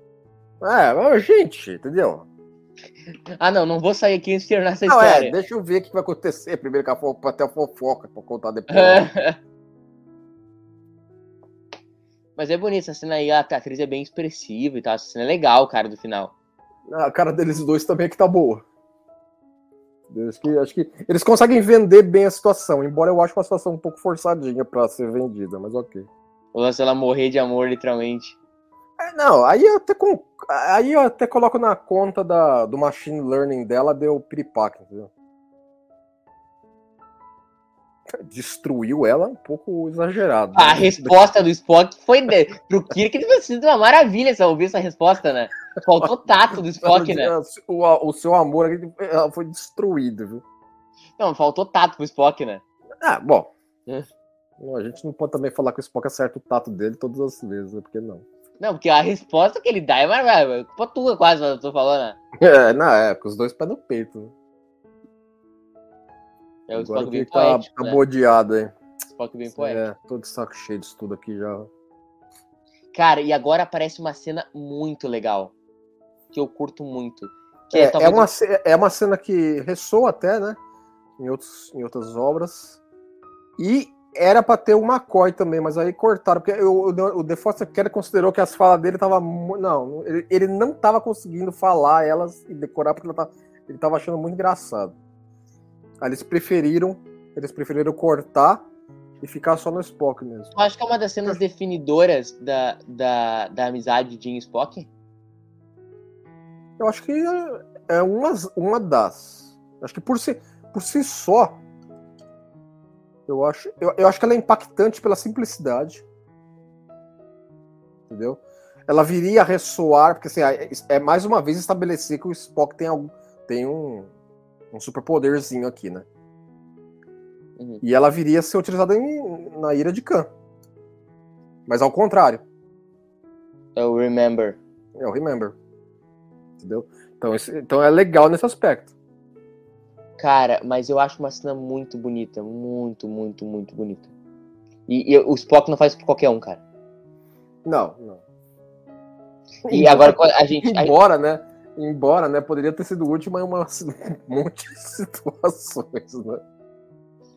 É, mas, gente, entendeu? Ah, não, não vou sair aqui antes de terminar essa Não, história. é, deixa eu ver o que vai acontecer primeiro com a até a fofoca pra contar depois. Mas é bonito essa cena aí, a atriz é bem expressiva e tal. Essa cena é legal, cara, do final. A cara deles dois também é que tá boa. Acho que, acho que eles conseguem vender bem a situação, embora eu ache uma situação um pouco forçadinha pra ser vendida, mas ok. O lance ela morrer de amor, literalmente. É, não, aí eu até, com, aí eu até coloco na conta da, do machine learning dela, deu piripaque, entendeu? Destruiu ela um pouco exagerado. A né? resposta do Spock foi de, pro Kirk, ter sido uma maravilha se eu ouvir essa resposta, né? Faltou tato do Spock, né? O, o seu amor aqui foi destruído, viu? Não, faltou tato pro Spock, né? Ah, bom. É. A gente não pode também falar que o Spock acerta o tato dele todas as vezes, né? Porque não. Não, porque a resposta que ele dá é maravilhosa. Pô, tua quase, eu tô falando, né? É, na época, os dois pés no peito. É o Agora Spock bem tá, poético, tá né? bodeado aí. Spock bem poético. É, tô de saco cheio disso tudo aqui já. Cara, e agora aparece uma cena muito legal. Que eu curto muito. Que É, é, talvez- uma, é uma cena que ressoa até, né? Em, outros, em outras obras. E era pra ter o McCoy também, mas aí cortaram. Porque o, o, o The Foster Care considerou que as falas dele tava. Não, ele, ele não tava conseguindo falar elas e decorar porque ele tava, ele tava achando muito engraçado. Aí eles preferiram. Eles preferiram cortar e ficar só no Spock mesmo. Eu acho que é uma das cenas definidoras da, da, da amizade de Jim Spock. Eu acho que é- é uma, uma das. Acho que por si, por si só, eu acho, eu, eu acho que ela é impactante pela simplicidade. Entendeu? Ela viria a ressoar, porque assim, é, é mais uma vez estabelecer que o Spock tem, algum, tem um, um superpoderzinho aqui, né? Uhum. E ela viria a ser utilizada em- na ira de Khan. Mas ao contrário. Eu remember. É o Remember. Entendeu? Então, esse- então é legal nesse aspecto. Cara, mas eu acho uma cena muito bonita. Muito, muito, muito bonita. E, e o Spock não faz por qualquer um, cara. Não, não. E agora a gente. a- Embora, né? Embora, né? Poderia ter sido útil, mas uma, um monte de situações, né?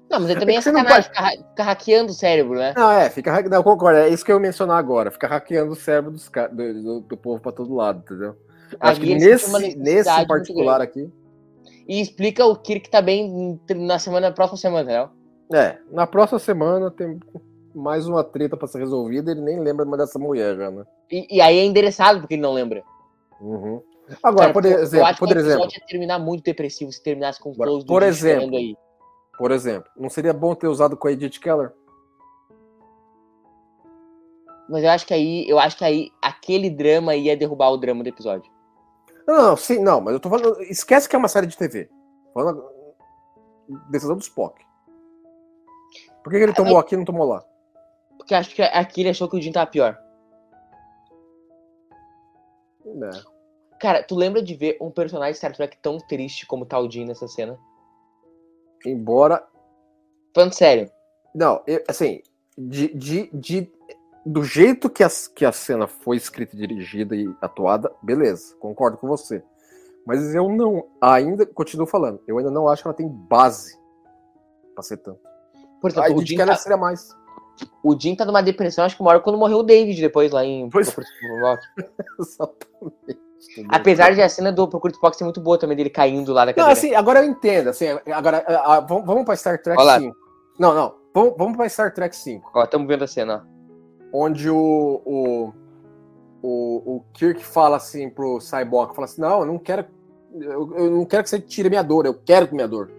Não, mas é também É é sacanagem ha- ficar hackeando o cérebro, né? Não, é, fica. Não, eu concordo, é isso que eu ia mencionar agora. Fica hackeando o cérebro dos, do, do, do povo pra todo lado, entendeu? Acho que nesse, nesse particular aqui. E explica o Kirk tá bem na semana, na próxima semana, entendeu? É, na próxima semana tem mais uma treta pra ser resolvida, ele nem lembra mais dessa mulher já, né? E, e aí é endereçado porque ele não lembra. Uhum. Agora, Cara, por eu- eu exemplo, acho por que exemplo, ia terminar muito depressivo se terminasse com o Agora, close do por Jim exemplo, aí. por exemplo, não seria bom ter usado com a Edith Keller? Mas eu acho que aí, eu acho que aí aquele drama ia derrubar o drama do episódio. Não, não, sim, não, mas eu tô falando. Esquece que é uma série de TV. Falando decisão do Spock. Por que, que ele tomou aqui e não tomou lá? Porque eu acho que aqui ele achou que o Jim tava pior. É. Cara, tu lembra de ver um personagem de Star Trek tão triste como tá o Jim nessa cena? Embora. Falando sério. Não, eu- assim, de, de, de- do jeito que a, que a cena foi escrita, dirigida e atuada, beleza, concordo com você. Mas eu não, ainda, continuo falando, eu ainda não acho que ela tem base pra ser tanto. Por exemplo, o Jim, tá, seria mais. o Jim tá numa depressão, acho que uma hora quando morreu o David depois lá em Pois-. Exatamente. Apesar de a cena do Procura Spock ser muito boa também, dele caindo lá da Não, cadeira. assim, agora eu entendo. Assim, agora, ah, ah, vamos, vamos pra Star Trek Olha lá. 5. Não, não. Vamos, vamos pra Star Trek 5. Ó, tamo vendo a cena, ó. Onde o, o, o, o Kirk fala assim pro Cyborg, fala assim, não, eu não quero. Eu, eu não quero que você tire minha dor, eu quero minha dor.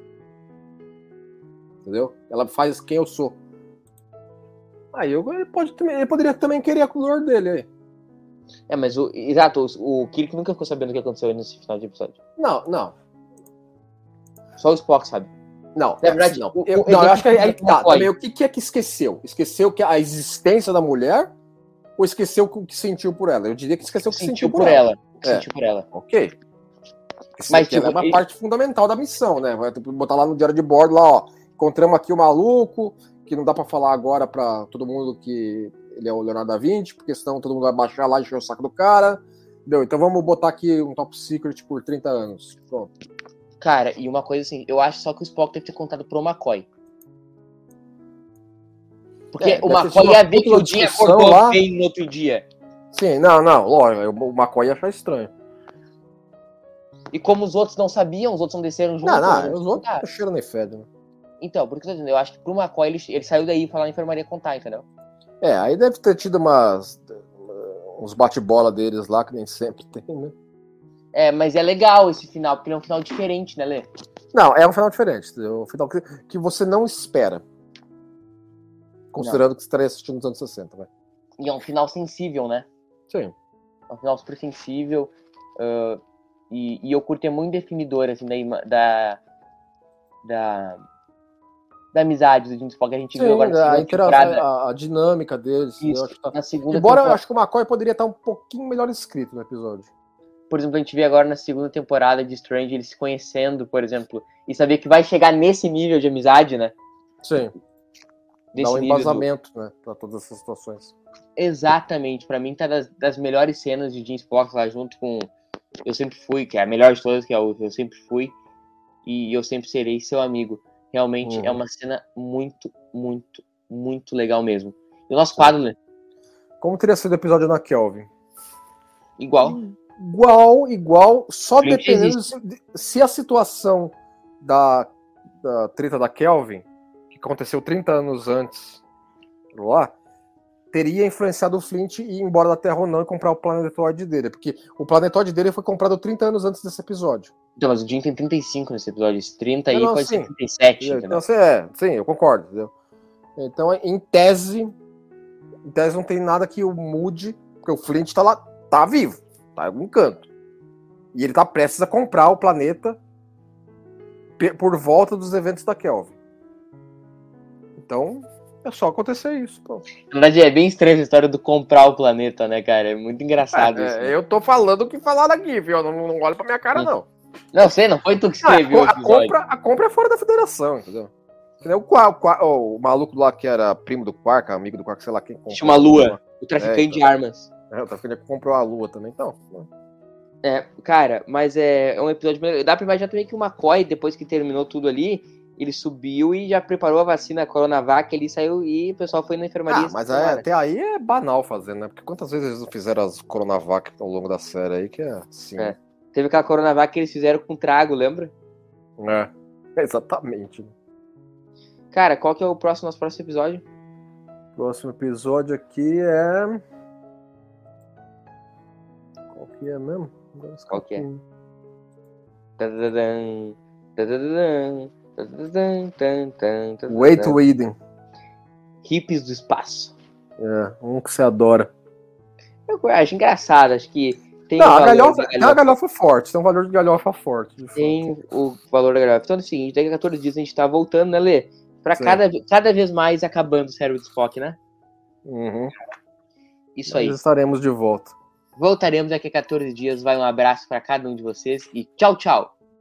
Entendeu? Ela faz quem eu sou. Aí eu, ele, pode, ele poderia também querer a dor dele aí. É, mas o. Exato, o, o Kirk nunca ficou sabendo o que aconteceu nesse final de episódio. Não, não. Só o Spock sabe. Não, Na verdade, não. Eu, não, eu acho que aí, tá. Também, o que, é que esqueceu? Esqueceu que a existência da mulher ou esqueceu o que sentiu por ela? Eu diria que esqueceu o que Sentiu por ela. É. Sentiu por ela. Ok. Mas, Mas tipo, é uma ele- parte fundamental da missão, né? Vai botar lá no diário de bordo, lá, ó. Encontramos aqui o maluco, que não dá pra falar agora pra todo mundo que ele é o Leonardo da Vinci, porque senão todo mundo vai baixar lá e encher o saco do cara. Entendeu? Então vamos botar aqui um top secret por 30 anos. Pronto. Cara, e uma coisa assim, eu acho só que o Spock deve ter contado pro McCoy. Porque É, o McCoy ia ver que o discussão acordou lá. bem no outro dia. Sim, não, não, lógico, o McCoy ia achar estranho. E como os outros não sabiam, os outros não desceram junto. Não, não, os outros não cheiram nem fedem. né? Então, por isso que eu tô dizendo, eu acho que pro McCoy ele, ele saiu daí pra lá na enfermaria contar, entendeu? É, aí deve ter tido umas. uns bate-bola deles lá, que nem sempre tem, né? É, mas é legal esse final, porque é um final diferente, né, Lê? Não, é um final diferente. entendeu? Um final que, que você não espera. Considerando que você estaria assistindo nos anos 60, vai. E é um final sensível, né? Sim. É um final super sensível. Uh, e, e eu curto é muito definidor, assim, da, da, da, da amizade do Jim Spock. A gente Sim, viu agora a, interação, temporada. a, a dinâmica deles. eu Isso, acho que tá- Embora eu temporada. acho que o McCoy poderia estar um pouquinho melhor escrito no episódio. Por exemplo, a gente vê agora na segunda temporada de Strange eles se conhecendo, por exemplo, e saber que vai chegar nesse nível de amizade, né? Sim, dá Nesse um nível do- embasamento, né, pra todas essas situações. Exatamente, pra mim tá das, das melhores cenas de Jim Spock lá junto com Eu Sempre Fui, que é a melhor de todas, que é o Eu Sempre Fui, e Eu Sempre Serei Seu Amigo. Realmente Uhum. é uma cena muito, muito, muito legal mesmo. E o nosso quadro, né? Como teria sido o episódio na Kelvin? Igual. Igual, igual, só dependendo se, se a situação da, da treta da Kelvin, que aconteceu 30 anos antes lá, teria influenciado o Flint ir embora da Terra ou não e comprar o planetoide dele. Porque o planetoide dele foi comprado 30 anos antes desse episódio. Então, mas o Jim tem 35 nesse episódio, esse 30 aí Não, não, pode sim. ser 37, Então, entendeu? assim, é, sim, eu concordo. Entendeu? Então, em tese, em tese não tem nada que o mude, porque o Flint tá lá, tá vivo, tá em algum canto. E ele tá prestes a comprar o planeta por volta dos eventos da Kelvin. Então, é só acontecer isso. Pronto. Na verdade, é bem estranha essa história do comprar o planeta, né, cara? É muito engraçado isso. né? eu tô falando o que falaram aqui, viu? Não, não olha pra minha cara, não. Não sei, não foi tu que Ah, escreveu o a, compra, a compra é fora da federação, entendeu? Entendeu? O, o, Qua- o maluco lá que era primo do Quark, amigo do Quark, sei lá quem comprou. Chama Lua, o traficante É, então. de armas. É, o traficante que comprou a lua também, então. É, cara, mas é, é um episódio. Dá pra imaginar também que o McCoy, depois que terminou tudo ali, ele subiu e já preparou a vacina Coronavac, ele saiu e o pessoal foi na enfermaria. Ah, mas é, até aí é banal fazer, né? Porque quantas vezes eles não fizeram as Coronavac ao longo da série aí, que é assim. É. Teve aquela Coronavac que eles fizeram com trago, lembra? né? É, exatamente. Cara, qual que é o próximo, nosso próximo episódio? Próximo episódio aqui é. Qual que é mesmo? Qual que é? tan, tan, tadadadã. Way to Eden. Hippies do espaço. É, um que você adora. Eu acho engraçado, acho que tem Não, a galhofa, tem uma galhofa forte, tem um valor de galhofa forte. de tem o valor da galhofa. Então é o seguinte, daqui a 14 dias a gente tá voltando, né, Lê? Pra Sim. cada, cada vez mais acabando o cérebro de Spock, né? Uhum. Isso aí. Nós estaremos de volta. Voltaremos daqui a 14 dias. Vai um abraço pra cada um de vocês e tchau, tchau.